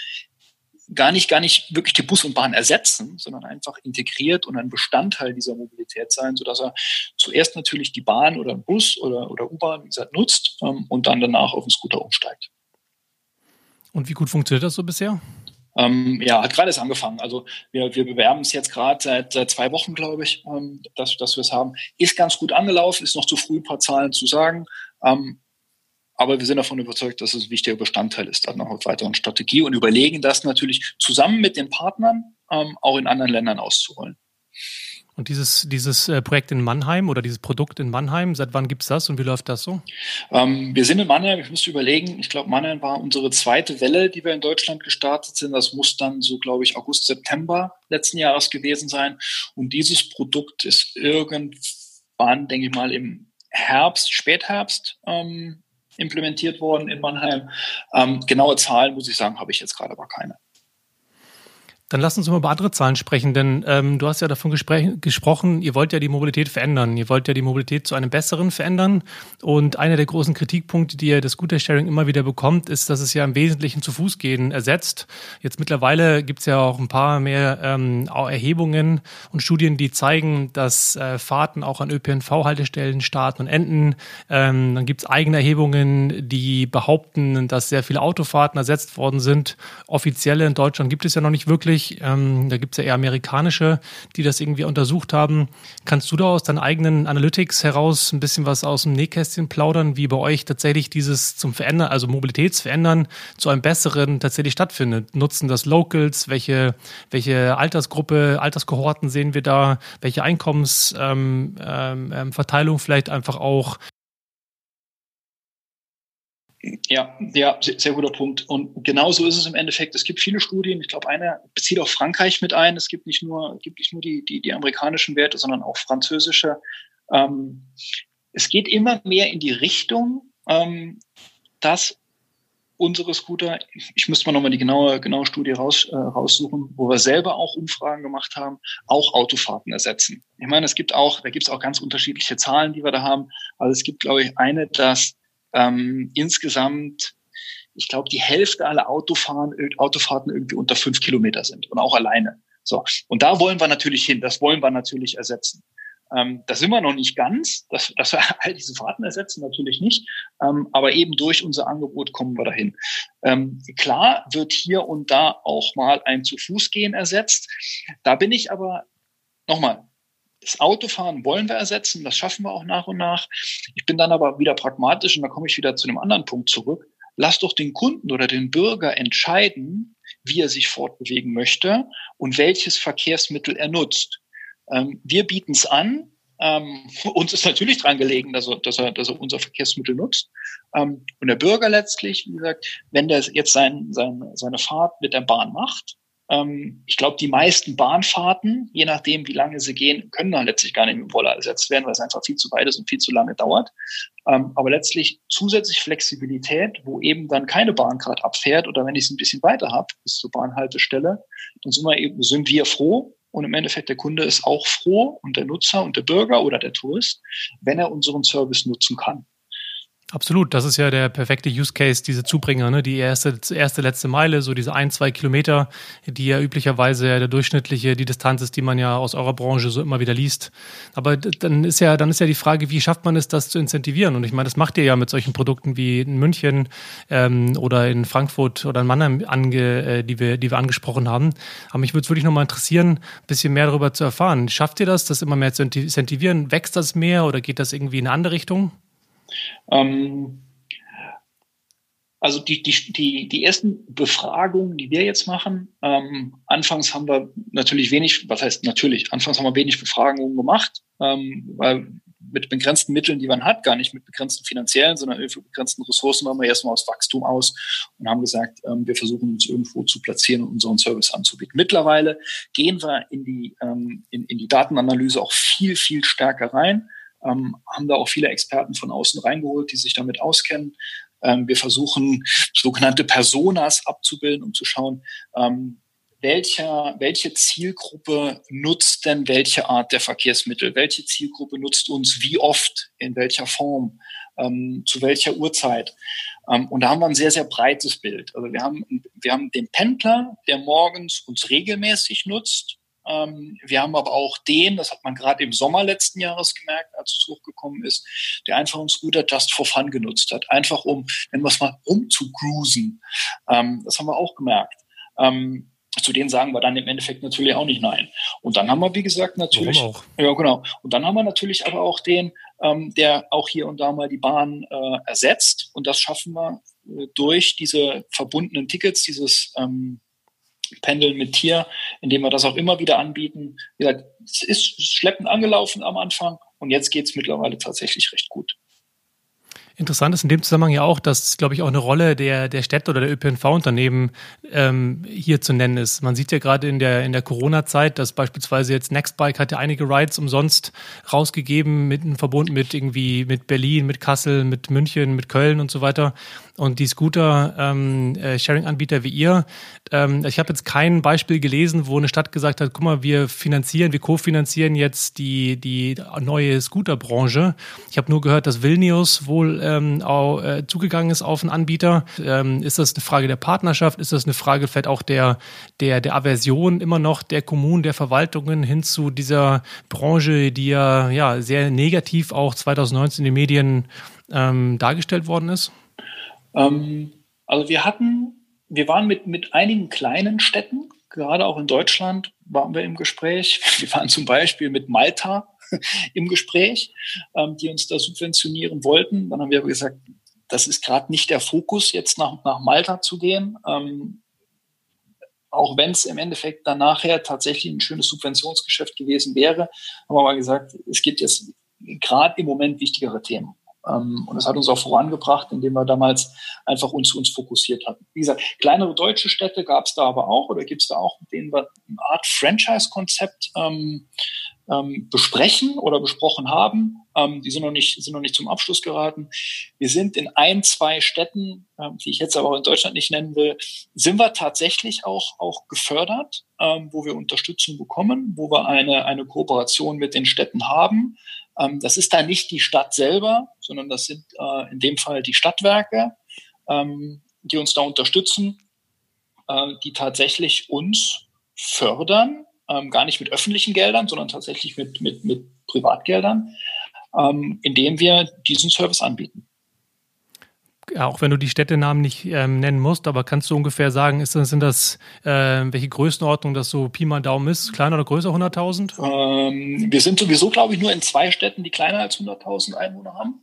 gar nicht, gar nicht wirklich die Bus und Bahn ersetzen, sondern einfach integriert und ein Bestandteil dieser Mobilität sein, sodass er zuerst natürlich die Bahn oder Bus oder, oder U-Bahn, wie gesagt, nutzt ähm, und dann danach auf den Scooter umsteigt. Und wie gut funktioniert das so bisher? Ähm, ja, hat gerade erst angefangen. Also wir, wir bewerben es jetzt gerade seit, seit zwei Wochen, glaube ich, ähm, dass, dass wir es haben. Ist ganz gut angelaufen, ist noch zu früh, ein paar Zahlen zu sagen. Ähm, aber wir sind davon überzeugt, dass es ein wichtiger Bestandteil ist auf weiteren Strategie und überlegen das natürlich zusammen mit den Partnern ähm, auch in anderen Ländern auszurollen. Und dieses, dieses äh, Projekt in Mannheim oder dieses Produkt in Mannheim, seit wann gibt es das und wie läuft das so? Ähm, wir sind in Mannheim, ich müsste überlegen, ich glaube, Mannheim war unsere zweite Welle, die wir in Deutschland gestartet sind. Das muss dann so, glaube ich, August, September letzten Jahres gewesen sein. Und dieses Produkt ist irgendwann, denke ich mal, im Herbst, Spätherbst ähm, implementiert worden in Mannheim. Ähm, genaue Zahlen, muss ich sagen, habe ich jetzt gerade aber keine. Dann lass uns mal über andere Zahlen sprechen, denn ähm, du hast ja davon gesprochen, ihr wollt ja die Mobilität verändern. Ihr wollt ja die Mobilität zu einem besseren verändern. Und einer der großen Kritikpunkte, die ihr das Scooter-Sharing immer wieder bekommt, ist, dass es ja im Wesentlichen zu Fuß gehen ersetzt. Jetzt mittlerweile gibt es ja auch ein paar mehr ähm, Erhebungen und Studien, die zeigen, dass äh, Fahrten auch an ÖPNV-Haltestellen starten und enden. Ähm, dann gibt es eigene Erhebungen, die behaupten, dass sehr viele Autofahrten ersetzt worden sind. Offizielle in Deutschland gibt es ja noch nicht wirklich nicht. Ähm, da gibt es ja eher amerikanische, die das irgendwie untersucht haben. Kannst du da aus deinen eigenen Analytics heraus ein bisschen was aus dem Nähkästchen plaudern, wie bei euch tatsächlich dieses zum Verändern, also Mobilitätsverändern zu einem besseren tatsächlich stattfindet? Nutzen das Locals? Welche, welche Altersgruppe, Alterskohorten sehen wir da? Welche Einkommensverteilung ähm, ähm, vielleicht einfach auch? Ja, ja, sehr, guter Punkt. Und genau so ist es im Endeffekt. Es gibt viele Studien. Ich glaube, eine bezieht auch Frankreich mit ein. Es gibt nicht nur, gibt nicht nur die, die, die amerikanischen Werte, sondern auch französische. Ähm, es geht immer mehr in die Richtung, ähm, dass unsere Scooter, ich müsste mal nochmal die genaue, genaue Studie raus, äh, raussuchen, wo wir selber auch Umfragen gemacht haben, auch Autofahrten ersetzen. Ich meine, es gibt auch, da gibt es auch ganz unterschiedliche Zahlen, die wir da haben. Also es gibt, glaube ich, eine, dass ähm, insgesamt, ich glaube, die Hälfte aller Autofahren, Autofahrten irgendwie unter fünf Kilometer sind und auch alleine. So. Und da wollen wir natürlich hin. Das wollen wir natürlich ersetzen. Ähm, da sind wir noch nicht ganz, dass, dass wir all diese Fahrten ersetzen, natürlich nicht. Ähm, aber eben durch unser Angebot kommen wir dahin. Ähm, klar wird hier und da auch mal ein Zu-Fuß-Gehen ersetzt. Da bin ich aber nochmal, das Autofahren wollen wir ersetzen, das schaffen wir auch nach und nach. Ich bin dann aber wieder pragmatisch und da komme ich wieder zu einem anderen Punkt zurück. Lass doch den Kunden oder den Bürger entscheiden, wie er sich fortbewegen möchte und welches Verkehrsmittel er nutzt. Ähm, wir bieten es an. Ähm, uns ist natürlich dran gelegen, dass er, dass er, dass er unser Verkehrsmittel nutzt. Ähm, und der Bürger letztlich, wie gesagt, wenn der jetzt sein, sein, seine Fahrt mit der Bahn macht, ich glaube, die meisten Bahnfahrten, je nachdem, wie lange sie gehen, können dann letztlich gar nicht mit dem Roller ersetzt werden, weil es einfach viel zu weit ist und viel zu lange dauert. Ähm, aber letztlich zusätzlich Flexibilität, wo eben dann keine Bahn gerade abfährt oder wenn ich es ein bisschen weiter habe bis zur Bahnhaltestelle, dann sind wir eben sind wir froh und im Endeffekt der Kunde ist auch froh und der Nutzer und der Bürger oder der Tourist, wenn er unseren Service nutzen kann. Absolut, das ist ja der perfekte Use Case, diese Zubringer, ne? die erste, erste letzte Meile, so diese ein, zwei Kilometer, die ja üblicherweise der durchschnittliche, die Distanz ist, die man ja aus eurer Branche so immer wieder liest. Aber dann ist ja, dann ist ja die Frage, wie schafft man es, das zu incentivieren? Und ich meine, das macht ihr ja mit solchen Produkten wie in München ähm, oder in Frankfurt oder in Mannheim, ange, äh, die, wir, die wir angesprochen haben. Aber mich würde es wirklich nochmal interessieren, ein bisschen mehr darüber zu erfahren. Schafft ihr das, das immer mehr zu incentivieren? Wächst das mehr oder geht das irgendwie in eine andere Richtung? Ähm, also die, die, die, die ersten Befragungen, die wir jetzt machen, ähm, anfangs haben wir natürlich wenig, was heißt natürlich, anfangs haben wir wenig Befragungen gemacht, ähm, weil mit begrenzten Mitteln, die man hat, gar nicht mit begrenzten finanziellen, sondern mit begrenzten Ressourcen, haben wir erstmal aus Wachstum aus und haben gesagt, ähm, wir versuchen uns irgendwo zu platzieren und unseren Service anzubieten. Mittlerweile gehen wir in die, ähm, in, in die Datenanalyse auch viel, viel stärker rein ähm, haben da auch viele Experten von außen reingeholt, die sich damit auskennen. Ähm, wir versuchen sogenannte Personas abzubilden, um zu schauen, ähm, welcher, welche Zielgruppe nutzt denn welche Art der Verkehrsmittel? Welche Zielgruppe nutzt uns wie oft, in welcher Form, ähm, zu welcher Uhrzeit? Ähm, und da haben wir ein sehr, sehr breites Bild. Also wir haben, wir haben den Pendler, der morgens uns regelmäßig nutzt wir haben aber auch den, das hat man gerade im Sommer letzten Jahres gemerkt, als es hochgekommen ist, der einfach einen Scooter just for fun genutzt hat. Einfach um, nennen wir es mal, rumzucruisen. Ähm, das haben wir auch gemerkt. Ähm, zu denen sagen wir dann im Endeffekt natürlich auch nicht nein. Und dann haben wir, wie gesagt, natürlich. Warum auch? Ja, genau. Und dann haben wir natürlich aber auch den, ähm, der auch hier und da mal die Bahn äh, ersetzt. Und das schaffen wir äh, durch diese verbundenen Tickets, dieses ähm, Pendeln mit Tier, indem wir das auch immer wieder anbieten. Wie gesagt, es ist schleppend angelaufen am Anfang und jetzt geht es mittlerweile tatsächlich recht gut. Interessant ist in dem Zusammenhang ja auch, dass, glaube ich, auch eine Rolle der, der Städte oder der ÖPNV-Unternehmen ähm, hier zu nennen ist. Man sieht ja gerade in der, in der Corona-Zeit, dass beispielsweise jetzt Nextbike hat ja einige Rides umsonst rausgegeben, mit, verbunden mit irgendwie mit Berlin, mit Kassel, mit München, mit Köln und so weiter. Und die Scooter-Sharing-Anbieter ähm, äh, wie ihr, ähm, ich habe jetzt kein Beispiel gelesen, wo eine Stadt gesagt hat, guck mal, wir finanzieren, wir kofinanzieren jetzt die, die neue Scooter-Branche. Ich habe nur gehört, dass Vilnius wohl ähm, auch, äh, zugegangen ist auf einen Anbieter. Ähm, ist das eine Frage der Partnerschaft? Ist das eine Frage vielleicht auch der, der, der Aversion immer noch der Kommunen, der Verwaltungen hin zu dieser Branche, die ja, ja sehr negativ auch 2019 in den Medien ähm, dargestellt worden ist? Ähm, also wir hatten, wir waren mit, mit einigen kleinen Städten gerade auch in Deutschland waren wir im Gespräch. Wir waren zum Beispiel mit Malta im Gespräch, ähm, die uns da subventionieren wollten. Dann haben wir gesagt, das ist gerade nicht der Fokus, jetzt nach, nach Malta zu gehen. Ähm, auch wenn es im Endeffekt dann nachher tatsächlich ein schönes Subventionsgeschäft gewesen wäre, haben wir mal gesagt, es gibt jetzt gerade im Moment wichtigere Themen. Ähm, und das hat uns auch vorangebracht, indem wir damals einfach uns, uns fokussiert hatten. Wie gesagt, kleinere deutsche Städte gab es da aber auch oder gibt es da auch, mit denen wir eine Art Franchise-Konzept ähm, ähm, besprechen oder besprochen haben. Ähm, die sind noch, nicht, sind noch nicht zum Abschluss geraten. Wir sind in ein, zwei Städten, ähm, die ich jetzt aber auch in Deutschland nicht nennen will, sind wir tatsächlich auch, auch gefördert, ähm, wo wir Unterstützung bekommen, wo wir eine, eine Kooperation mit den Städten haben. Ähm, das ist da nicht die Stadt selber, sondern das sind äh, in dem Fall die Stadtwerke, ähm, die uns da unterstützen, äh, die tatsächlich uns fördern ähm, gar nicht mit öffentlichen Geldern, sondern tatsächlich mit, mit, mit Privatgeldern, ähm, indem wir diesen Service anbieten. Auch wenn du die Städtenamen nicht ähm, nennen musst, aber kannst du ungefähr sagen, ist sind das, äh, welche Größenordnung das so Pi mal Daumen ist? Kleiner oder größer 100.000? Ähm, wir sind sowieso, glaube ich, nur in zwei Städten, die kleiner als 100.000 Einwohner haben.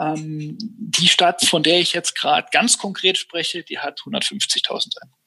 Ähm, die Stadt, von der ich jetzt gerade ganz konkret spreche, die hat 150.000 Einwohner.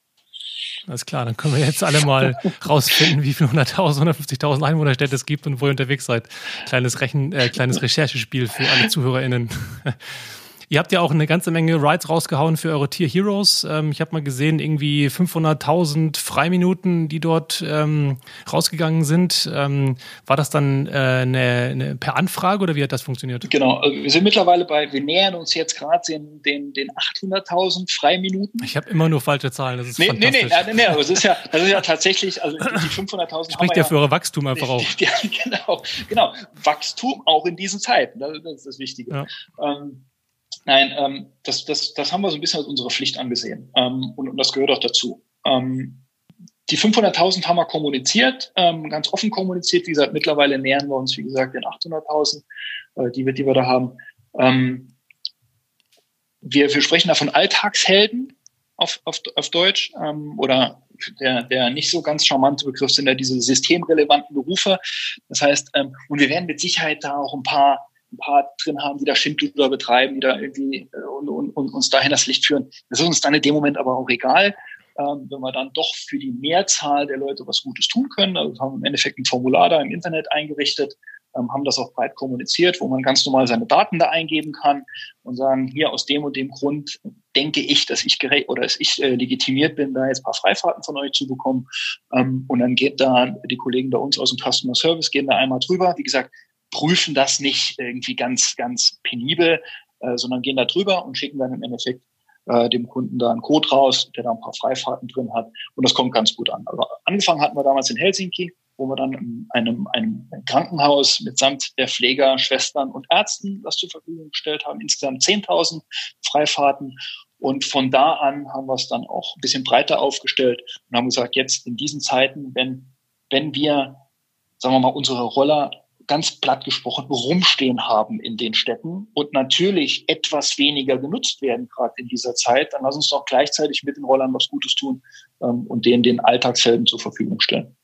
Alles klar, dann können wir jetzt alle mal rausfinden, wie viele 100.000, 150.000 Einwohnerstädte es gibt und wo ihr unterwegs seid. Kleines Rechen, äh, kleines Recherchespiel für alle ZuhörerInnen. Ihr habt ja auch eine ganze Menge Rides rausgehauen für eure Tier Heroes. Ähm, ich habe mal gesehen, irgendwie 500.000 Freiminuten, die dort ähm, rausgegangen sind. Ähm, war das dann äh, eine, eine, per Anfrage oder wie hat das funktioniert? Genau, also wir sind mittlerweile bei, wir nähern uns jetzt gerade den, den, den 800.000 Freiminuten. Ich habe immer nur falsche Zahlen, das ist nee, fantastisch. Nee, nee, nee, nee, das ist ja, das ist ja tatsächlich, also die 500.000 Spricht ja für eure Wachstum einfach auch. Ja, genau, genau. Wachstum auch in diesen Zeiten, das ist das Wichtige. Ja. Ähm, Nein, ähm, das, das, das haben wir so ein bisschen als unsere Pflicht angesehen. Ähm, und, und das gehört auch dazu. Ähm, die 500.000 haben wir kommuniziert, ähm, ganz offen kommuniziert. Wie gesagt, mittlerweile nähern wir uns, wie gesagt, den 800.000, äh, die, wir, die wir da haben. Ähm, wir, wir sprechen da von Alltagshelden auf, auf, auf Deutsch ähm, oder der, der nicht so ganz charmante Begriff sind ja diese systemrelevanten Berufe. Das heißt, ähm, und wir werden mit Sicherheit da auch ein paar ein paar drin haben, die da Schindluder betreiben, die da irgendwie äh, und, und, und uns dahin das Licht führen. Das ist uns dann in dem Moment aber auch egal, ähm, wenn wir dann doch für die Mehrzahl der Leute was Gutes tun können. Also haben wir im Endeffekt ein Formular da im Internet eingerichtet, ähm, haben das auch breit kommuniziert, wo man ganz normal seine Daten da eingeben kann und sagen, hier aus dem und dem Grund denke ich, dass ich gerecht oder dass ich äh, legitimiert bin, da jetzt ein paar Freifahrten von euch zu bekommen. Ähm, und dann geht da die Kollegen bei uns aus dem Customer Service gehen da einmal drüber. Wie gesagt, prüfen das nicht irgendwie ganz, ganz penibel, äh, sondern gehen da drüber und schicken dann im Endeffekt äh, dem Kunden da einen Code raus, der da ein paar Freifahrten drin hat. Und das kommt ganz gut an. Also angefangen hatten wir damals in Helsinki, wo wir dann in einem, einem Krankenhaus mitsamt der Pfleger, Schwestern und Ärzten das zur Verfügung gestellt haben. Insgesamt 10.000 Freifahrten. Und von da an haben wir es dann auch ein bisschen breiter aufgestellt und haben gesagt, jetzt in diesen Zeiten, wenn, wenn wir, sagen wir mal, unsere Roller ganz platt gesprochen rumstehen haben in den Städten und natürlich etwas weniger genutzt werden, gerade in dieser Zeit, dann lass uns doch gleichzeitig mit den Rollern was Gutes tun ähm, und denen den Alltagshelden zur Verfügung stellen.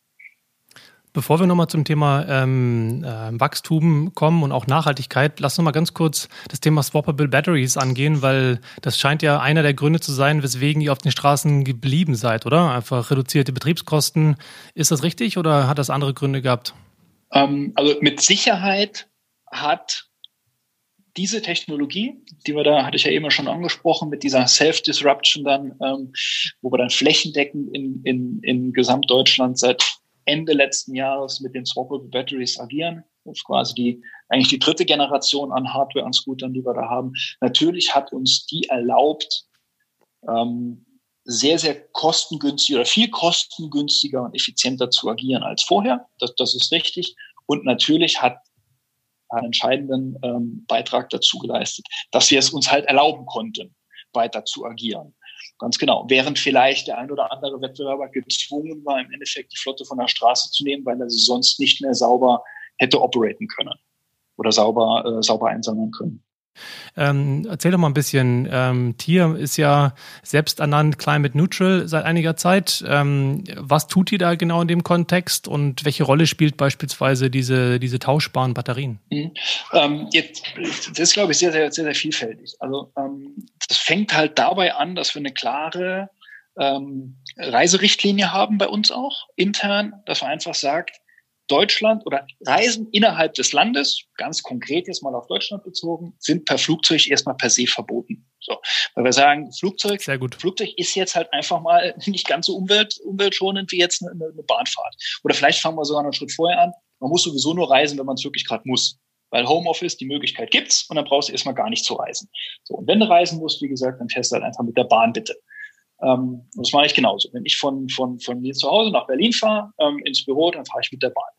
Bevor wir nochmal zum Thema ähm, äh, Wachstum kommen und auch Nachhaltigkeit, lass uns mal ganz kurz das Thema Swappable Batteries angehen, weil das scheint ja einer der Gründe zu sein, weswegen ihr auf den Straßen geblieben seid, oder? Einfach reduzierte Betriebskosten. Ist das richtig oder hat das andere Gründe gehabt? Ähm, also mit Sicherheit hat diese Technologie, die wir da, hatte ich ja eben schon angesprochen, mit dieser Self-Disruption dann, ähm, wo wir dann flächendeckend in, in, in Gesamtdeutschland seit Ende letzten Jahres mit den Swappable Batteries agieren. Das ist quasi die, eigentlich die dritte Generation an Hardware, an Scootern, die wir da haben. Natürlich hat uns die erlaubt, ähm, sehr, sehr kostengünstig oder viel kostengünstiger und effizienter zu agieren als vorher. Das, das ist richtig. Und natürlich hat einen entscheidenden ähm, Beitrag dazu geleistet, dass wir es uns halt erlauben konnten, weiter zu agieren. Ganz genau. Während vielleicht der ein oder andere Wettbewerber gezwungen war, im Endeffekt die Flotte von der Straße zu nehmen, weil er sie sonst nicht mehr sauber hätte operaten können oder sauber, äh, sauber einsammeln können. Ähm, erzähl doch mal ein bisschen. Ähm, Tier ist ja selbst ernannt Climate Neutral seit einiger Zeit. Ähm, was tut ihr da genau in dem Kontext und welche Rolle spielt beispielsweise diese, diese tauschbaren Batterien? Mhm. Ähm, jetzt, das ist, glaube ich, sehr, sehr, sehr, sehr vielfältig. Also ähm, das fängt halt dabei an, dass wir eine klare ähm, Reiserichtlinie haben bei uns auch intern, dass man einfach sagt, Deutschland oder Reisen innerhalb des Landes, ganz konkret jetzt mal auf Deutschland bezogen, sind per Flugzeug erstmal per se verboten. So, weil wir sagen, Flugzeug, Sehr gut. Flugzeug ist jetzt halt einfach mal nicht ganz so umwelt, umweltschonend wie jetzt eine, eine Bahnfahrt. Oder vielleicht fangen wir sogar noch einen Schritt vorher an. Man muss sowieso nur reisen, wenn man es wirklich gerade muss. Weil Homeoffice, die Möglichkeit gibt's und dann brauchst du erstmal gar nicht zu reisen. So, und wenn du reisen musst, wie gesagt, dann fährst du halt einfach mit der Bahn bitte. Ähm, das mache ich genauso. Wenn ich von, von, von mir zu Hause nach Berlin fahre, ähm, ins Büro, dann fahre ich mit der Bahn.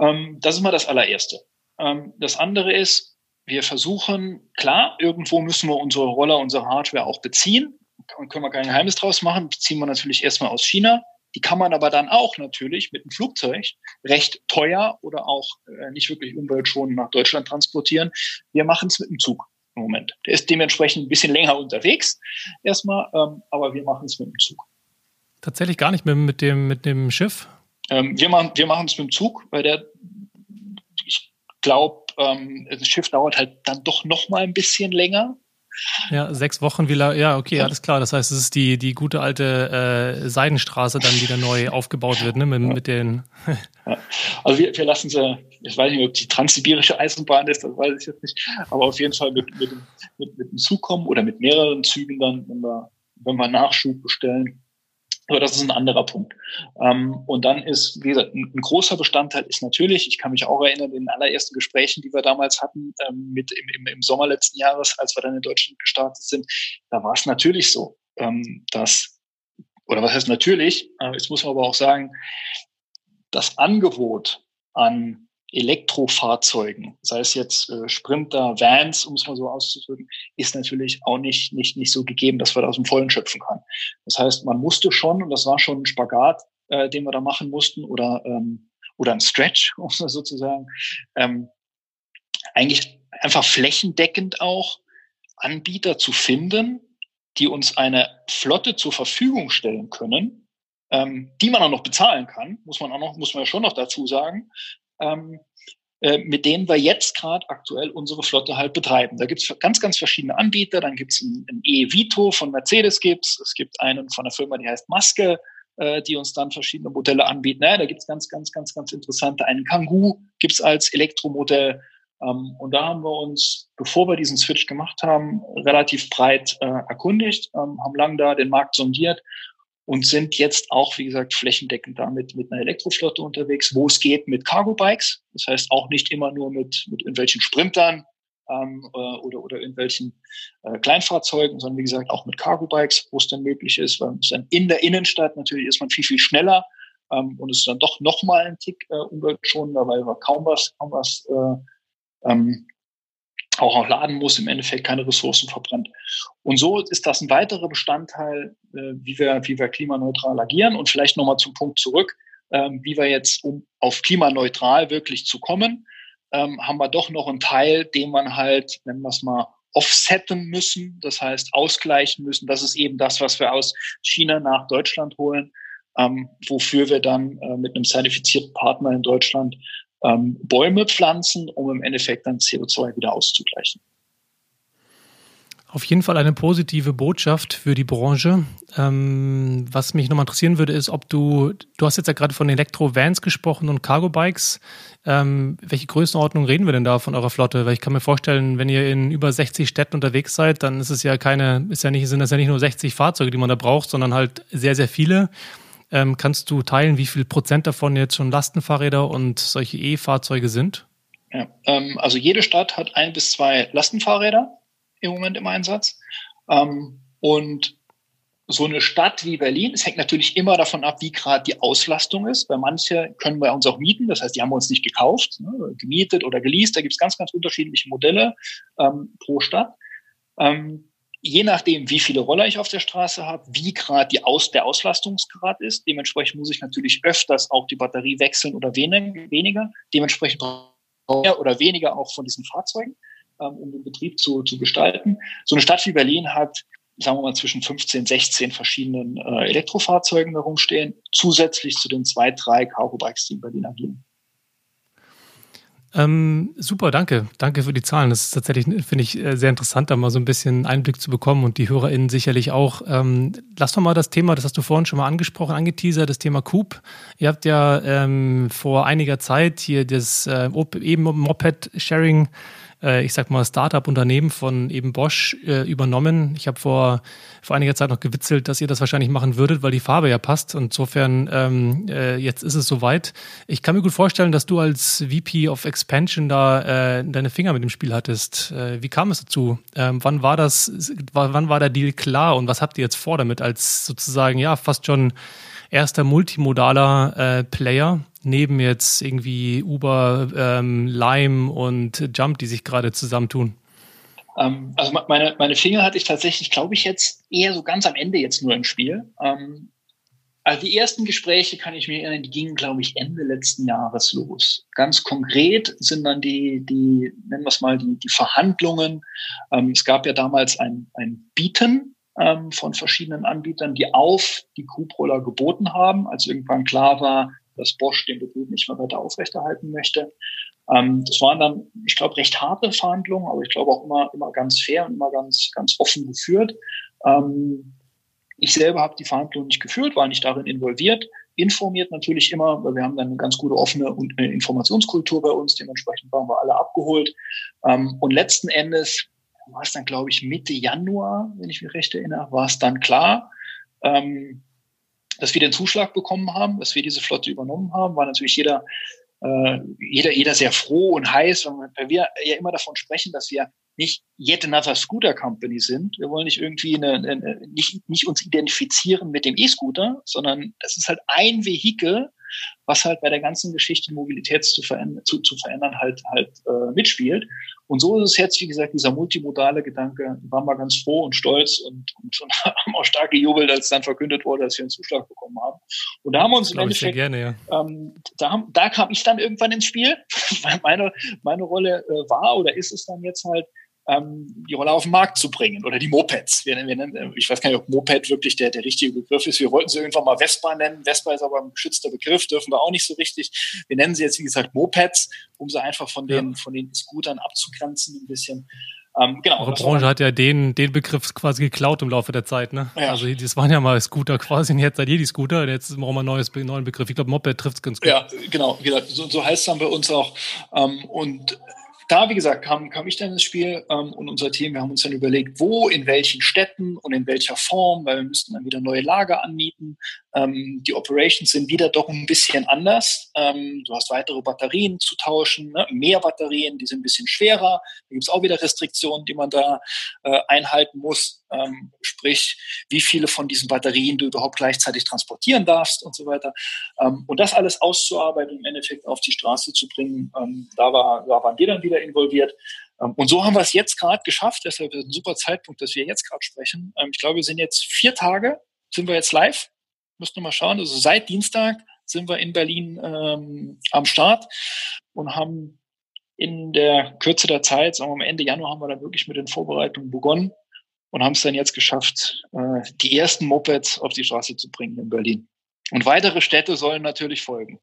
Ähm, das ist mal das allererste. Ähm, das andere ist, wir versuchen, klar, irgendwo müssen wir unsere Roller, unsere Hardware auch beziehen. Können wir kein Geheimnis draus machen. Beziehen wir natürlich erstmal aus China. Die kann man aber dann auch natürlich mit einem Flugzeug recht teuer oder auch äh, nicht wirklich umweltschonend nach Deutschland transportieren. Wir machen es mit dem Zug im Moment. Der ist dementsprechend ein bisschen länger unterwegs erstmal, ähm, aber wir machen es mit dem Zug. Tatsächlich gar nicht mit, mit, dem, mit dem Schiff? Ähm, wir machen wir machen es mit dem Zug, weil der, ich glaube, ähm, das Schiff dauert halt dann doch noch mal ein bisschen länger. Ja, sechs Wochen, wie ja, okay, alles klar. Das heißt, es ist die, die gute alte äh, Seidenstraße dann wieder neu aufgebaut wird, ne? Mit, ja. mit den. ja. Also wir, wir lassen sie, ich weiß nicht, ob die transsibirische Eisenbahn ist, das weiß ich jetzt nicht, aber auf jeden Fall mit, mit, mit, mit dem Zug kommen oder mit mehreren Zügen dann, wenn wir, wenn wir Nachschub bestellen. Aber das ist ein anderer Punkt. Ähm, und dann ist, wie gesagt, ein, großer Bestandteil ist natürlich, ich kann mich auch erinnern, in den allerersten Gesprächen, die wir damals hatten, ähm, mit im, im, im Sommer letzten Jahres, als wir dann in Deutschland gestartet sind, da war es natürlich so, ähm, dass, oder was heißt natürlich, äh, jetzt muss man aber auch sagen, das Angebot an Elektrofahrzeugen, sei es jetzt äh, Sprinter, Vans, um es mal so auszudrücken, ist natürlich auch nicht, nicht, nicht so gegeben, dass man da aus dem Vollen schöpfen kann. Das heißt, man musste schon, und das war schon ein Spagat, äh, den wir da machen mussten, oder, ähm, oder ein Stretch, um es sozusagen, ähm, eigentlich einfach flächendeckend auch Anbieter zu finden, die uns eine Flotte zur Verfügung stellen können, ähm, die man auch noch bezahlen kann, muss man auch noch, muss man ja schon noch dazu sagen, ähm, äh, mit denen wir jetzt gerade aktuell unsere Flotte halt betreiben. Da gibt es ganz, ganz verschiedene Anbieter. Dann gibt es ein, ein E-Vito von Mercedes gibt's. Es gibt einen von einer Firma, die heißt Maske, äh, die uns dann verschiedene Modelle anbieten. Naja, da gibt es ganz, ganz, ganz, ganz interessante. Einen Kangoo gibt es als Elektromodell. Ähm, und da haben wir uns, bevor wir diesen Switch gemacht haben, relativ breit äh, erkundigt, ähm, haben lang da den Markt sondiert und sind jetzt auch, wie gesagt, flächendeckend damit mit einer Elektroflotte unterwegs, wo es geht mit Cargo-Bikes. Das heißt auch nicht immer nur mit, mit irgendwelchen Sprintern ähm, äh, oder, oder irgendwelchen äh, Kleinfahrzeugen, sondern wie gesagt auch mit Cargo-Bikes, wo es dann möglich ist, weil es dann in der Innenstadt natürlich ist man viel, viel schneller ähm, und es ist dann doch noch mal ein Tick äh, umweltschonender, weil wir kaum was, kaum was äh, ähm, auch auch laden muss, im Endeffekt keine Ressourcen verbrennt. Und so ist das ein weiterer Bestandteil, äh, wie, wir, wie wir klimaneutral agieren. Und vielleicht nochmal zum Punkt zurück, ähm, wie wir jetzt, um auf klimaneutral wirklich zu kommen, ähm, haben wir doch noch einen Teil, den man halt, nennen wir es mal, offsetten müssen, das heißt ausgleichen müssen. Das ist eben das, was wir aus China nach Deutschland holen, ähm, wofür wir dann äh, mit einem zertifizierten Partner in Deutschland ähm, Bäume pflanzen, um im Endeffekt dann CO2 wieder auszugleichen. Auf jeden Fall eine positive Botschaft für die Branche. Ähm, was mich nochmal interessieren würde, ist, ob du, du hast jetzt ja gerade von Elektro-Vans gesprochen und Cargo-Bikes. Ähm, welche Größenordnung reden wir denn da von eurer Flotte? Weil ich kann mir vorstellen, wenn ihr in über 60 Städten unterwegs seid, dann ist es ja keine, ist ja nicht, sind das ja nicht nur 60 Fahrzeuge, die man da braucht, sondern halt sehr, sehr viele. Ähm, kannst du teilen, wie viel Prozent davon jetzt schon Lastenfahrräder und solche E-Fahrzeuge sind? Ja, ähm, also jede Stadt hat ein bis zwei Lastenfahrräder im Moment im Einsatz. Ähm, und so eine Stadt wie Berlin, es hängt natürlich immer davon ab, wie gerade die Auslastung ist, weil manche können bei uns auch mieten, das heißt, die haben wir uns nicht gekauft, ne, gemietet oder geleast, da gibt es ganz, ganz unterschiedliche Modelle ähm, pro Stadt. Ähm, je nachdem, wie viele Roller ich auf der Straße habe, wie gerade die Aus der Auslastungsgrad ist. Dementsprechend muss ich natürlich öfters auch die Batterie wechseln oder weniger. Dementsprechend mehr oder weniger auch von diesen Fahrzeugen. ähm, um den Betrieb zu, zu gestalten. So eine Stadt wie Berlin hat sagen wir mal, zwischen 15, 16 verschiedenen äh, Elektrofahrzeugen herumstehen, zusätzlich zu den zwei, drei Cargo-Bikes, die in Berlin agieren. Ähm, super, danke. Danke für die Zahlen. Das ist tatsächlich, finde ich, äh, sehr interessant, da mal so ein bisschen Einblick zu bekommen und die HörerInnen sicherlich auch. Ähm, lass doch mal das Thema, das hast du vorhin schon mal angesprochen, angeteasert, das Thema Coop. Ihr habt ja ähm, vor einiger Zeit hier das äh, eben Moped-Sharing äh, ich sag mal, Startup-Unternehmen von eben Bosch äh, übernommen. Ich habe vor, vor einiger Zeit noch gewitzelt, dass ihr das wahrscheinlich machen würdet, weil die Farbe ja passt. Insofern, ähm, äh, jetzt ist es soweit. Ich kann mir gut vorstellen, dass du als VP of Expansion da äh, deine Finger mit dem Spiel hattest. Äh, wie kam es dazu? Ähm, wann war das, wann war der Deal klar und was habt ihr jetzt vor damit als sozusagen, ja, fast schon erster multimodaler äh, Player, neben jetzt irgendwie Uber, ähm, Lime und Jump, die sich gerade zusammentun? Ähm, also meine, meine Finger hatte ich tatsächlich, glaube ich, jetzt eher so ganz am Ende jetzt nur im Spiel. Ähm, also die ersten Gespräche kann ich mir erinnern, die gingen, glaube ich, Ende letzten Jahres los. Ganz konkret sind dann die, die nennen wir es mal, die, die Verhandlungen. Ähm, es gab ja damals ein, ein Bieten ähm, von verschiedenen Anbietern, die auf die Kuhbroller geboten haben, als irgendwann klar war, dass Bosch den Betrieb nicht mehr weiter aufrechterhalten möchte. Ähm, das waren dann, ich glaube, recht harte Verhandlungen, aber ich glaube auch immer, immer ganz fair und immer ganz, ganz offen geführt. Ähm, ich selber habe die Verhandlungen nicht geführt, war nicht darin involviert, informiert natürlich immer, weil wir haben dann eine ganz gute offene Informationskultur bei uns, dementsprechend waren wir alle abgeholt. Ähm, und letzten Endes war es dann, glaube ich, Mitte Januar, wenn ich mich recht erinnere, war es dann klar, ähm, dass wir den Zuschlag bekommen haben, dass wir diese Flotte übernommen haben, war natürlich jeder, äh, jeder, jeder sehr froh und heiß, weil wir ja immer davon sprechen, dass wir nicht yet another Scooter Company sind. Wir wollen nicht irgendwie eine, eine, nicht, nicht uns identifizieren mit dem E-Scooter, sondern das ist halt ein Vehikel, was halt bei der ganzen Geschichte Mobilität zu verändern, zu, zu verändern halt halt äh, mitspielt. Und so ist es jetzt, wie gesagt, dieser multimodale Gedanke, waren wir ganz froh und stolz und, und, und haben auch stark gejubelt, als dann verkündet wurde, dass wir einen Zuschlag bekommen haben. Und da haben wir uns im Endeffekt, gerne, ja. ähm, da, haben, da kam ich dann irgendwann ins Spiel, weil meine, meine Rolle äh, war oder ist es dann jetzt halt, ähm, die Rolle auf den Markt zu bringen oder die Mopeds. Wir, wir nennen, ich weiß gar nicht, ob Moped wirklich der, der richtige Begriff ist. Wir wollten sie irgendwann mal Vespa nennen. Vespa ist aber ein geschützter Begriff, dürfen wir auch nicht so richtig. Wir nennen sie jetzt, wie gesagt, Mopeds, um sie einfach von den, ja. von den Scootern abzugrenzen ein bisschen. Ähm, genau, Eure Branche hat ja den, den Begriff quasi geklaut im Laufe der Zeit. Ne? Ja. Also das waren ja mal Scooter quasi und jetzt seid ihr die Scooter und jetzt brauchen wir einen neues, neuen Begriff. Ich glaube, Moped trifft es ganz gut. Ja, genau. So, so heißt es dann bei uns auch. Ähm, und da, wie gesagt, kam, kam ich dann ins Spiel ähm, und unser Team, wir haben uns dann überlegt, wo, in welchen Städten und in welcher Form, weil wir müssten dann wieder neue Lager anmieten. Ähm, die Operations sind wieder doch ein bisschen anders. Ähm, du hast weitere Batterien zu tauschen, ne? mehr Batterien, die sind ein bisschen schwerer. Da gibt es auch wieder Restriktionen, die man da äh, einhalten muss. Ähm, sprich, wie viele von diesen Batterien du überhaupt gleichzeitig transportieren darfst und so weiter. Ähm, und das alles auszuarbeiten im Endeffekt auf die Straße zu bringen, ähm, da, war, da waren wir dann wieder involviert. Ähm, und so haben wir es jetzt gerade geschafft. Deshalb ist es ein super Zeitpunkt, dass wir jetzt gerade sprechen. Ich glaube, wir sind jetzt vier Tage, sind wir jetzt live müssen wir mal schauen. Also seit Dienstag sind wir in Berlin ähm, am Start und haben in der Kürze der Zeit, sagen wir mal Ende Januar, haben wir dann wirklich mit den Vorbereitungen begonnen und haben es dann jetzt geschafft, äh, die ersten Mopeds auf die Straße zu bringen in Berlin. Und weitere Städte sollen natürlich folgen.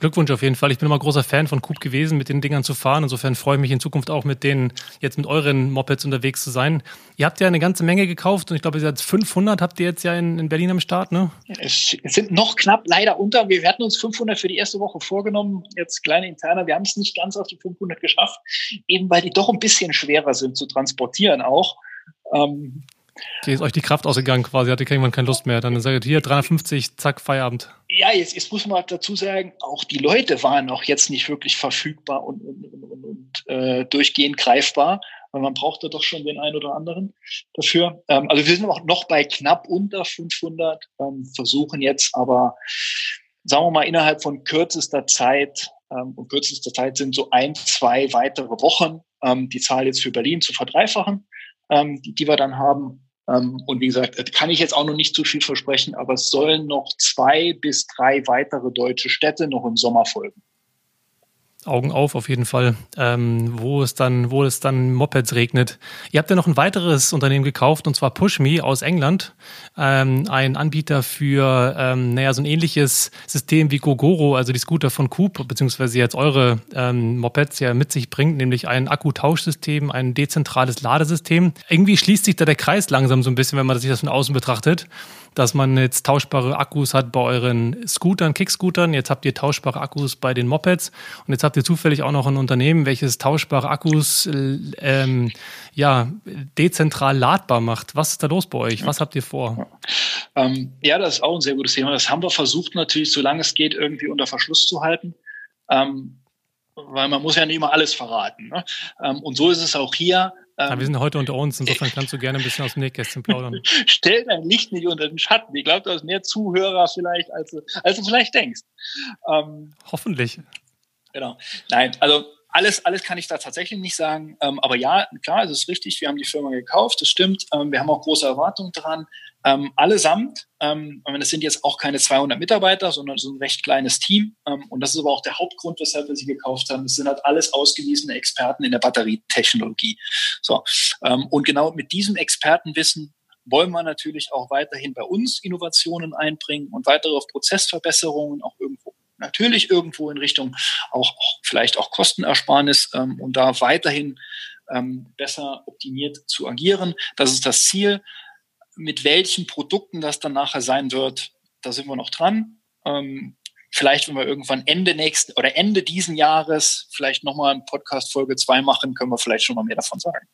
Glückwunsch auf jeden Fall. Ich bin immer großer Fan von Coop gewesen, mit den Dingern zu fahren. Insofern freue ich mich in Zukunft auch mit denen, jetzt mit euren Mopeds unterwegs zu sein. Ihr habt ja eine ganze Menge gekauft und ich glaube, ihr seid 500 habt ihr jetzt ja in, in Berlin am Start, ne? Es sind noch knapp leider unter. Wir hatten uns 500 für die erste Woche vorgenommen. Jetzt kleine Interne. Wir haben es nicht ganz auf die 500 geschafft, eben weil die doch ein bisschen schwerer sind zu transportieren auch. Ähm, die ist euch die Kraft ausgegangen quasi, hatte irgendwann keine Lust mehr. Dann sagt ihr, hier 350, zack, Feierabend. Ja, jetzt, jetzt muss man dazu sagen, auch die Leute waren auch jetzt nicht wirklich verfügbar und, und, und, und äh, durchgehend greifbar, weil man brauchte doch schon den einen oder anderen dafür. Ähm, also wir sind auch noch bei knapp unter 500, ähm, versuchen jetzt aber, sagen wir mal, innerhalb von kürzester Zeit, ähm, und kürzester Zeit sind so ein, zwei weitere Wochen, ähm, die Zahl jetzt für Berlin zu verdreifachen, ähm, die, die wir dann haben und wie gesagt, kann ich jetzt auch noch nicht zu viel versprechen, aber es sollen noch zwei bis drei weitere deutsche Städte noch im Sommer folgen. Augen auf auf jeden Fall, ähm, wo es dann, wo es dann Mopeds regnet. Ihr habt ja noch ein weiteres Unternehmen gekauft und zwar PushMe aus England, ähm, ein Anbieter für, ähm, naja, so ein ähnliches System wie Gogoro, also die Scooter von Coop, beziehungsweise jetzt eure ähm, Mopeds ja mit sich bringt, nämlich ein Akkutauschsystem, ein dezentrales Ladesystem. Irgendwie schließt sich da der Kreis langsam so ein bisschen, wenn man sich das von außen betrachtet dass man jetzt tauschbare Akkus hat bei euren Scootern, Kickscootern. Jetzt habt ihr tauschbare Akkus bei den Mopeds und jetzt habt ihr zufällig auch noch ein Unternehmen, welches tauschbare Akkus ähm, ja dezentral ladbar macht. Was ist da los bei euch? Was habt ihr vor? Ähm, ja, das ist auch ein sehr gutes Thema. Das haben wir versucht natürlich, solange es geht, irgendwie unter Verschluss zu halten. Ähm, weil man muss ja nicht immer alles verraten. Ne? Ähm, und so ist es auch hier. Ja, wir sind heute unter uns, insofern kannst du gerne ein bisschen aus dem Nähkästchen plaudern. Stell dein Licht nicht unter den Schatten. Ich glaube, du hast mehr Zuhörer vielleicht, als du, als du vielleicht denkst. Ähm, Hoffentlich. Genau. Nein, also alles, alles kann ich da tatsächlich nicht sagen. Ähm, aber ja, klar, es ist richtig. Wir haben die Firma gekauft. Das stimmt. Ähm, wir haben auch große Erwartungen dran. Ähm, allesamt, ähm, das sind jetzt auch keine 200 Mitarbeiter, sondern so ein recht kleines Team. Ähm, und das ist aber auch der Hauptgrund, weshalb wir sie gekauft haben. Es sind halt alles ausgewiesene Experten in der Batterietechnologie. So. Ähm, und genau mit diesem Expertenwissen wollen wir natürlich auch weiterhin bei uns Innovationen einbringen und weitere Prozessverbesserungen auch irgendwo natürlich irgendwo in Richtung auch, auch vielleicht auch Kostenersparnis ähm, und da weiterhin ähm, besser optimiert zu agieren. Das ist das Ziel mit welchen Produkten das dann nachher sein wird, da sind wir noch dran. Ähm, vielleicht, wenn wir irgendwann Ende nächsten oder Ende diesen Jahres vielleicht nochmal ein Podcast Folge 2 machen, können wir vielleicht schon mal mehr davon sagen.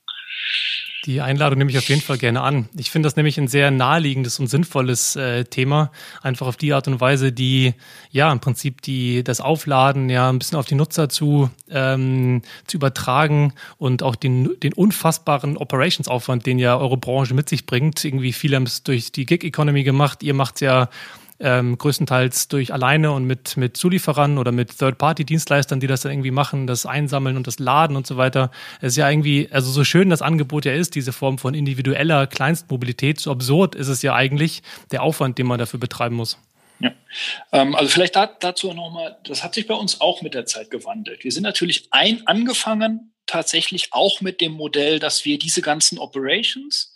Die Einladung nehme ich auf jeden Fall gerne an. Ich finde das nämlich ein sehr naheliegendes und sinnvolles äh, Thema. Einfach auf die Art und Weise, die ja im Prinzip die das Aufladen ja ein bisschen auf die Nutzer zu ähm, zu übertragen und auch den den unfassbaren Operationsaufwand, den ja eure Branche mit sich bringt. Irgendwie viele haben es durch die Gig Economy gemacht. Ihr macht ja ähm, größtenteils durch alleine und mit, mit Zulieferern oder mit Third-Party-Dienstleistern, die das dann irgendwie machen, das Einsammeln und das Laden und so weiter. Es ist ja irgendwie, also so schön das Angebot ja ist, diese Form von individueller Kleinstmobilität, so absurd ist es ja eigentlich der Aufwand, den man dafür betreiben muss. Ja, ähm, also vielleicht da, dazu nochmal, das hat sich bei uns auch mit der Zeit gewandelt. Wir sind natürlich ein angefangen, tatsächlich auch mit dem Modell, dass wir diese ganzen Operations,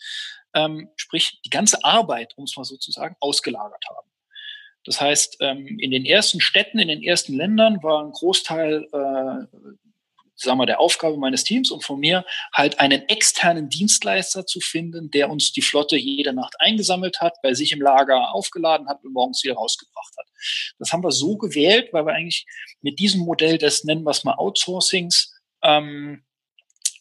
ähm, sprich die ganze Arbeit, um es mal so zu sagen, ausgelagert haben. Das heißt, ähm, in den ersten Städten, in den ersten Ländern war ein Großteil äh, sagen wir, der Aufgabe meines Teams und von mir, halt einen externen Dienstleister zu finden, der uns die Flotte jede Nacht eingesammelt hat, bei sich im Lager aufgeladen hat und morgens wieder rausgebracht hat. Das haben wir so gewählt, weil wir eigentlich mit diesem Modell des, nennen wir es mal Outsourcings, ähm,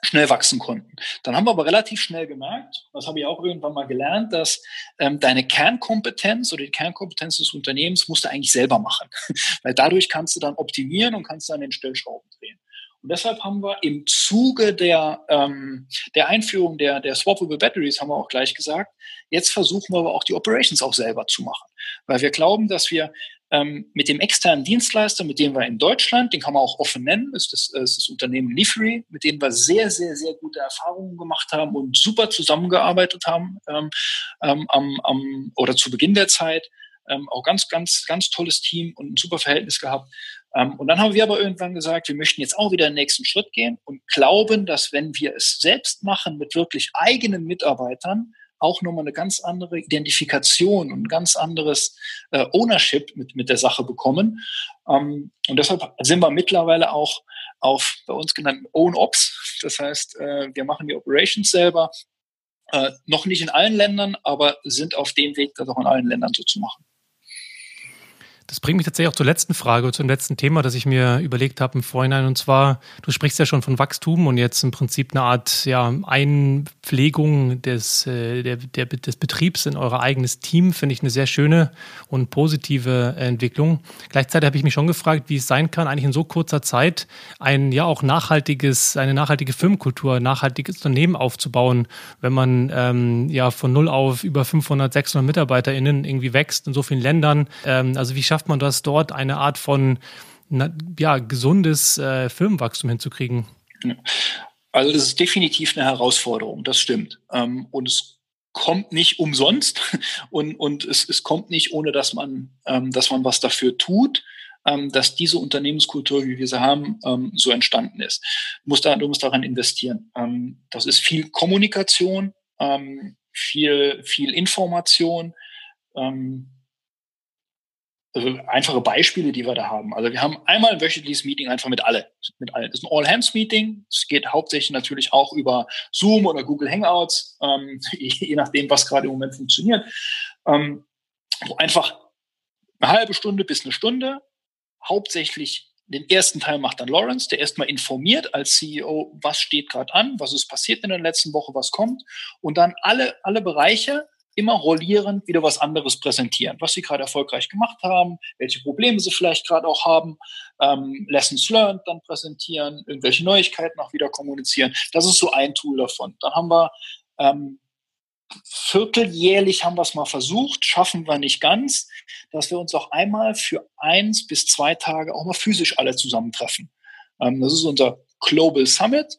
schnell wachsen konnten. Dann haben wir aber relativ schnell gemerkt, das habe ich auch irgendwann mal gelernt, dass ähm, deine Kernkompetenz oder die Kernkompetenz des Unternehmens musst du eigentlich selber machen. Weil dadurch kannst du dann optimieren und kannst dann den Stellschrauben drehen. Und deshalb haben wir im Zuge der, ähm, der Einführung der, der Swappable Batteries, haben wir auch gleich gesagt, jetzt versuchen wir aber auch die Operations auch selber zu machen. Weil wir glauben, dass wir ähm, mit dem externen Dienstleister, mit dem wir in Deutschland, den kann man auch offen nennen, ist das, ist das Unternehmen Livery, mit dem wir sehr, sehr, sehr gute Erfahrungen gemacht haben und super zusammengearbeitet haben ähm, ähm, am, am, oder zu Beginn der Zeit. Ähm, auch ganz, ganz, ganz tolles Team und ein super Verhältnis gehabt. Ähm, und dann haben wir aber irgendwann gesagt, wir möchten jetzt auch wieder den nächsten Schritt gehen und glauben, dass wenn wir es selbst machen mit wirklich eigenen Mitarbeitern, auch nochmal eine ganz andere Identifikation und ein ganz anderes äh, Ownership mit, mit der Sache bekommen. Ähm, und deshalb sind wir mittlerweile auch auf bei uns genannten Own Ops. Das heißt, äh, wir machen die Operations selber. Äh, noch nicht in allen Ländern, aber sind auf dem Weg, das auch in allen Ländern so zu machen. Das bringt mich tatsächlich auch zur letzten Frage, zum letzten Thema, das ich mir überlegt habe im Vorhinein. Und zwar, du sprichst ja schon von Wachstum und jetzt im Prinzip eine Art ja, Einpflegung des, äh, der, der, des Betriebs in euer eigenes Team, finde ich eine sehr schöne und positive Entwicklung. Gleichzeitig habe ich mich schon gefragt, wie es sein kann, eigentlich in so kurzer Zeit ein ja auch nachhaltiges, eine nachhaltige Firmenkultur, ein nachhaltiges Unternehmen aufzubauen, wenn man ähm, ja von null auf über 500, 600 MitarbeiterInnen irgendwie wächst in so vielen Ländern. Ähm, also wie schafft schafft man das dort, eine Art von ja, gesundes äh, Firmenwachstum hinzukriegen? Also das ist definitiv eine Herausforderung, das stimmt. Ähm, und es kommt nicht umsonst und, und es, es kommt nicht, ohne dass man, ähm, dass man was dafür tut. ähm, dass diese Unternehmenskultur, wie wir sie haben, ähm, so entstanden ist. Du musst, da, du musst daran investieren. Ähm, das ist viel Kommunikation, ähm, viel, viel Information. Also einfache Beispiele, die wir da haben. Also wir haben einmal ein wöchentliches Meeting einfach mit alle, mit allen. Das ist ein All-Hands-Meeting. Es geht hauptsächlich natürlich auch über Zoom oder Google Hangouts, ähm, je nachdem, was gerade im Moment funktioniert. Ähm, wo einfach eine halbe Stunde bis eine Stunde hauptsächlich den ersten Teil macht dann Lawrence, der erstmal informiert als CEO, was steht gerade an, was ist passiert in der letzten Woche, was kommt und dann alle, alle Bereiche immer rollierend wieder was anderes präsentieren, was sie gerade erfolgreich gemacht haben, welche Probleme sie vielleicht gerade auch haben, ähm, Lessons learned dann präsentieren, irgendwelche Neuigkeiten auch wieder kommunizieren. Das ist so ein Tool davon. Dann haben wir ähm, vierteljährlich haben wir es mal versucht, schaffen wir nicht ganz, dass wir uns auch einmal für eins bis zwei Tage auch mal physisch alle zusammentreffen. Ähm, das ist unser Global Summit,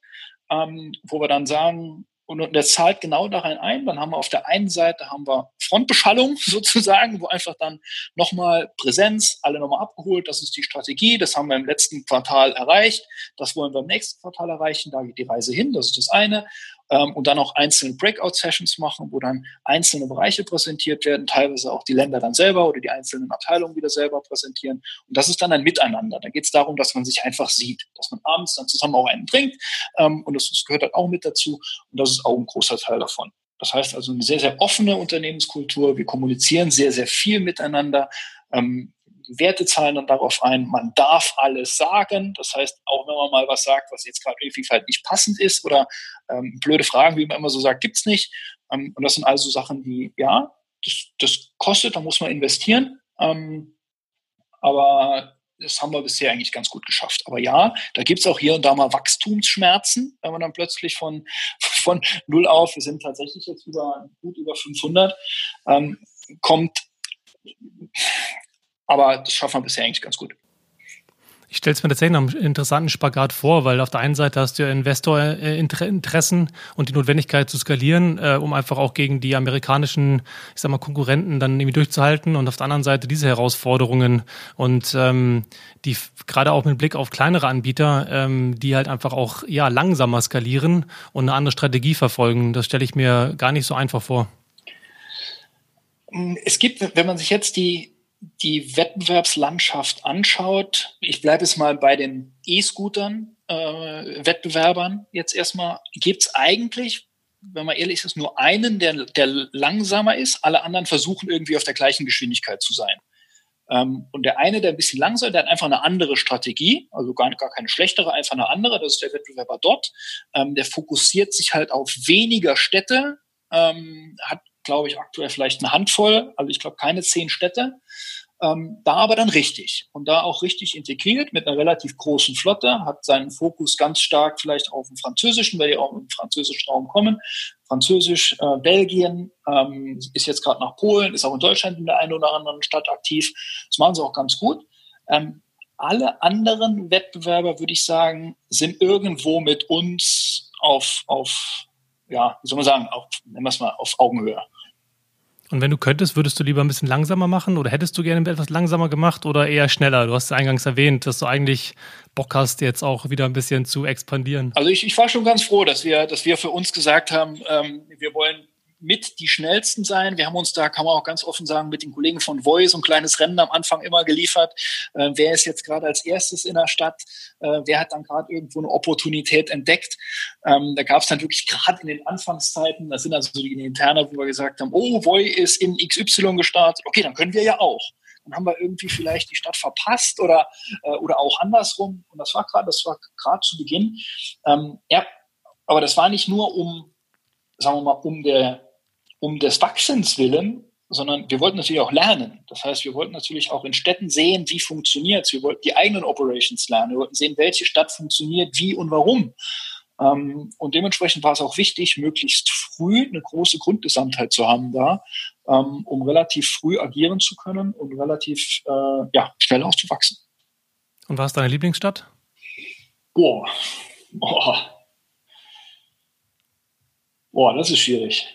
ähm, wo wir dann sagen, und der zahlt genau darin ein. Dann haben wir auf der einen Seite haben wir Frontbeschallung sozusagen, wo einfach dann nochmal Präsenz, alle nochmal abgeholt. Das ist die Strategie. Das haben wir im letzten Quartal erreicht. Das wollen wir im nächsten Quartal erreichen. Da geht die Reise hin. Das ist das eine ähm, und dann auch einzelne Breakout-Sessions machen, wo dann einzelne Bereiche präsentiert werden, teilweise auch die Länder dann selber oder die einzelnen Abteilungen wieder selber präsentieren. Und das ist dann ein Miteinander. Da geht es darum, dass man sich einfach sieht, dass man abends dann zusammen auch einen trinkt ähm, und das, das gehört halt auch mit dazu und das ist auch ein großer Teil davon. Das heißt also eine sehr, sehr offene Unternehmenskultur. Wir kommunizieren sehr, sehr viel miteinander. Ähm, Werte zahlen dann darauf ein, man darf alles sagen. Das heißt, auch wenn man mal was sagt, was jetzt gerade irgendwie vielleicht nicht passend ist oder ähm, blöde Fragen, wie man immer so sagt, gibt's nicht. Ähm, und das sind also Sachen, die, ja, das, das kostet, da muss man investieren. Ähm, aber das haben wir bisher eigentlich ganz gut geschafft. Aber ja, da gibt's auch hier und da mal Wachstumsschmerzen, wenn man dann plötzlich von, von null auf, wir sind tatsächlich jetzt über, gut über 500, ähm, kommt, aber das schaffen wir bisher eigentlich ganz gut. Ich stelle es mir tatsächlich noch einen interessanten Spagat vor, weil auf der einen Seite hast du ja Investorinteressen und die Notwendigkeit zu skalieren, äh, um einfach auch gegen die amerikanischen, ich sag mal, Konkurrenten dann irgendwie durchzuhalten und auf der anderen Seite diese Herausforderungen und ähm, die gerade auch mit Blick auf kleinere Anbieter, ähm, die halt einfach auch ja langsamer skalieren und eine andere Strategie verfolgen. Das stelle ich mir gar nicht so einfach vor. Es gibt, wenn man sich jetzt die die Wettbewerbslandschaft anschaut, ich bleibe jetzt mal bei den E-Scootern, äh, Wettbewerbern jetzt erstmal, gibt es eigentlich, wenn man ehrlich ist, nur einen, der, der langsamer ist. Alle anderen versuchen irgendwie auf der gleichen Geschwindigkeit zu sein. Ähm, und der eine, der ein bisschen langsamer, der hat einfach eine andere Strategie, also gar, gar keine schlechtere, einfach eine andere, das ist der Wettbewerber dort. Ähm, der fokussiert sich halt auf weniger Städte, ähm, hat glaube ich, aktuell vielleicht eine Handvoll, also ich glaube keine zehn Städte. Ähm, da aber dann richtig und da auch richtig integriert mit einer relativ großen Flotte, hat seinen Fokus ganz stark vielleicht auf dem Französischen, weil die auch im französischen Raum kommen. Französisch, äh, Belgien, ähm, ist jetzt gerade nach Polen, ist auch in Deutschland in der einen oder anderen Stadt aktiv. Das machen sie auch ganz gut. Ähm, alle anderen Wettbewerber, würde ich sagen, sind irgendwo mit uns auf, auf ja, wie soll man sagen, auf, nennen wir es mal, auf Augenhöhe. Und wenn du könntest, würdest du lieber ein bisschen langsamer machen oder hättest du gerne etwas langsamer gemacht oder eher schneller? Du hast eingangs erwähnt, dass du eigentlich Bock hast, jetzt auch wieder ein bisschen zu expandieren. Also ich, ich war schon ganz froh, dass wir, dass wir für uns gesagt haben, ähm, wir wollen mit die schnellsten sein. Wir haben uns da, kann man auch ganz offen sagen, mit den Kollegen von Voice ein kleines Rennen am Anfang immer geliefert. Äh, wer ist jetzt gerade als erstes in der Stadt? Äh, wer hat dann gerade irgendwo eine Opportunität entdeckt? Ähm, da gab es dann wirklich gerade in den Anfangszeiten, das sind also die Interner, wo wir gesagt haben, oh, Voice ist in XY gestartet. Okay, dann können wir ja auch. Dann haben wir irgendwie vielleicht die Stadt verpasst oder, äh, oder auch andersrum. Und das war gerade, das war gerade zu Beginn. Ähm, ja, aber das war nicht nur um, sagen wir mal, um der um des Wachsens willen, sondern wir wollten natürlich auch lernen. Das heißt, wir wollten natürlich auch in Städten sehen, wie funktioniert es. Wir wollten die eigenen Operations lernen. Wir wollten sehen, welche Stadt funktioniert, wie und warum. Ähm, und dementsprechend war es auch wichtig, möglichst früh eine große Grundgesamtheit zu haben da, ähm, um relativ früh agieren zu können und relativ äh, ja, schnell auch zu wachsen. Und was ist deine Lieblingsstadt? Boah. Boah. Boah, das ist schwierig.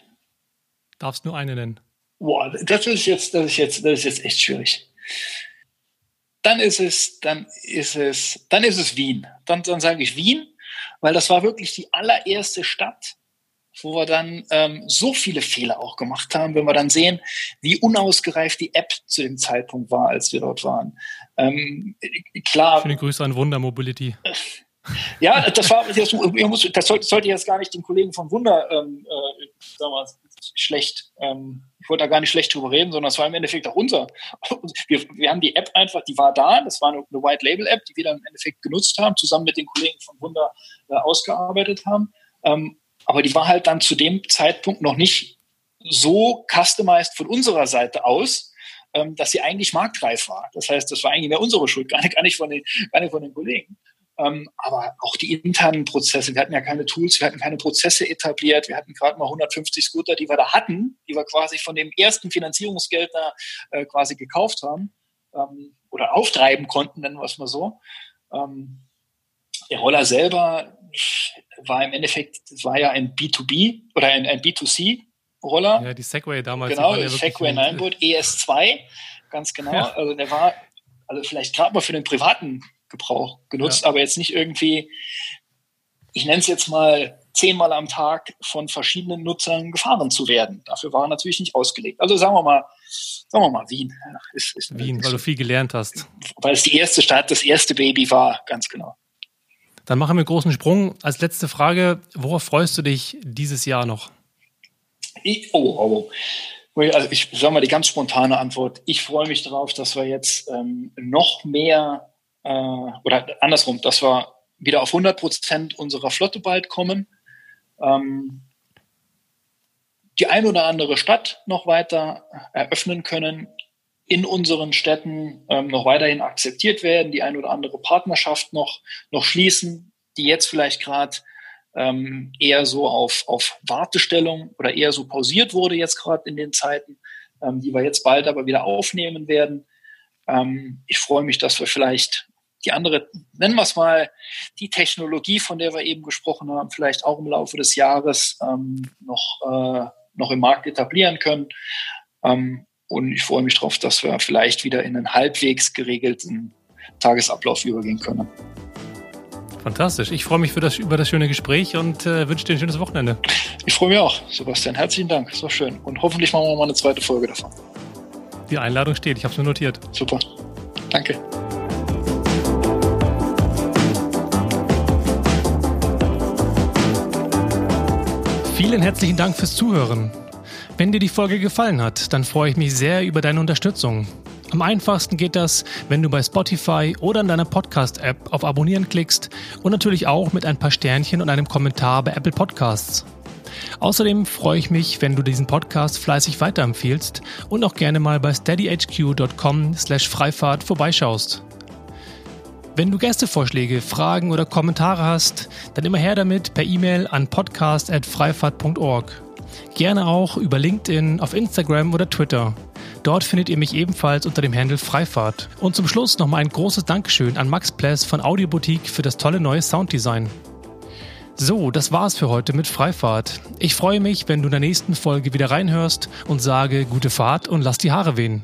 Darfst nur eine nennen. Boah, das ist jetzt, das ist jetzt, das ist jetzt echt schwierig. dann ist es, dann ist es, dann ist es Wien. Dann, dann sage ich Wien, weil das war wirklich die allererste Stadt, wo wir dann ähm, so viele Fehler auch gemacht haben, wenn wir dann sehen, wie unausgereift die App zu dem Zeitpunkt war, als wir dort waren. Ähm, klar. Schöne Grüße an Wunder Mobility. Ja, das war, das, das sollte, sollte jetzt gar nicht den Kollegen von Wunder, ähm, äh, sagen schlecht, ähm, ich wollte da gar nicht schlecht drüber reden, sondern es war im Endeffekt auch unser. Wir, wir haben die App einfach, die war da, das war eine, eine White Label App, die wir dann im Endeffekt genutzt haben, zusammen mit den Kollegen von Wunder äh, ausgearbeitet haben. Ähm, aber die war halt dann zu dem Zeitpunkt noch nicht so customized von unserer Seite aus, ähm, dass sie eigentlich marktreif war. Das heißt, das war eigentlich mehr unsere Schuld, gar nicht, gar nicht, von, den, gar nicht von den Kollegen. Ähm, aber auch die internen Prozesse, wir hatten ja keine Tools, wir hatten keine Prozesse etabliert, wir hatten gerade mal 150 Scooter, die wir da hatten, die wir quasi von dem ersten Finanzierungsgeld da äh, quasi gekauft haben ähm, oder auftreiben konnten, nennen wir es mal so. Ähm, der Roller selber war im Endeffekt, es war ja ein B2B oder ein, ein B2C Roller. Ja, die Segway damals. Genau, ja Segway Nineboard ES2, ganz genau. Ja. Also der war, also vielleicht gerade mal für den privaten Gebrauch genutzt, ja. aber jetzt nicht irgendwie, ich nenne es jetzt mal zehnmal am Tag von verschiedenen Nutzern gefahren zu werden. Dafür war er natürlich nicht ausgelegt. Also sagen wir mal, sagen wir mal Wien. Ist, ist Wien, weil du viel gelernt hast. Weil es die erste Stadt, das erste Baby war, ganz genau. Dann machen wir einen großen Sprung. Als letzte Frage, worauf freust du dich dieses Jahr noch? Ich, oh, oh, oh. Also ich sage mal die ganz spontane Antwort. Ich freue mich darauf, dass wir jetzt ähm, noch mehr äh, oder andersrum, dass wir wieder auf 100 Prozent unserer Flotte bald kommen. Ähm, die ein oder andere Stadt noch weiter eröffnen können, in unseren Städten ähm, noch weiterhin akzeptiert werden, die ein oder andere Partnerschaft noch, noch schließen, die jetzt vielleicht gerade ähm, eher so auf, auf Wartestellung oder eher so pausiert wurde jetzt gerade in den Zeiten, ähm, die wir jetzt bald aber wieder aufnehmen werden. Ähm, ich freue mich, dass wir vielleicht die andere, nennen wir es mal, die Technologie, von der wir eben gesprochen haben, vielleicht auch im Laufe des Jahres ähm, noch, äh, noch im Markt etablieren können. Ähm, und ich freue mich darauf, dass wir vielleicht wieder in einen halbwegs geregelten Tagesablauf übergehen können. Fantastisch. Ich freue mich für das, über das schöne Gespräch und äh, wünsche dir ein schönes Wochenende. Ich freue mich auch, Sebastian. Herzlichen Dank. So schön. Und hoffentlich machen wir mal eine zweite Folge davon. Die Einladung steht. Ich habe es mir notiert. Super. Danke. Vielen herzlichen Dank fürs Zuhören. Wenn dir die Folge gefallen hat, dann freue ich mich sehr über deine Unterstützung. Am einfachsten geht das, wenn du bei Spotify oder in deiner Podcast-App auf Abonnieren klickst und natürlich auch mit ein paar Sternchen und einem Kommentar bei Apple Podcasts. Außerdem freue ich mich, wenn du diesen Podcast fleißig weiterempfiehlst und auch gerne mal bei steadyhq.com slash Freifahrt vorbeischaust. Wenn du Gästevorschläge, Fragen oder Kommentare hast, dann immer her damit per E-Mail an podcast.freifahrt.org. Gerne auch über LinkedIn, auf Instagram oder Twitter. Dort findet ihr mich ebenfalls unter dem Handel Freifahrt. Und zum Schluss nochmal ein großes Dankeschön an Max Pless von Audioboutique für das tolle neue Sounddesign. So, das war's für heute mit Freifahrt. Ich freue mich, wenn du in der nächsten Folge wieder reinhörst und sage gute Fahrt und lass die Haare wehen.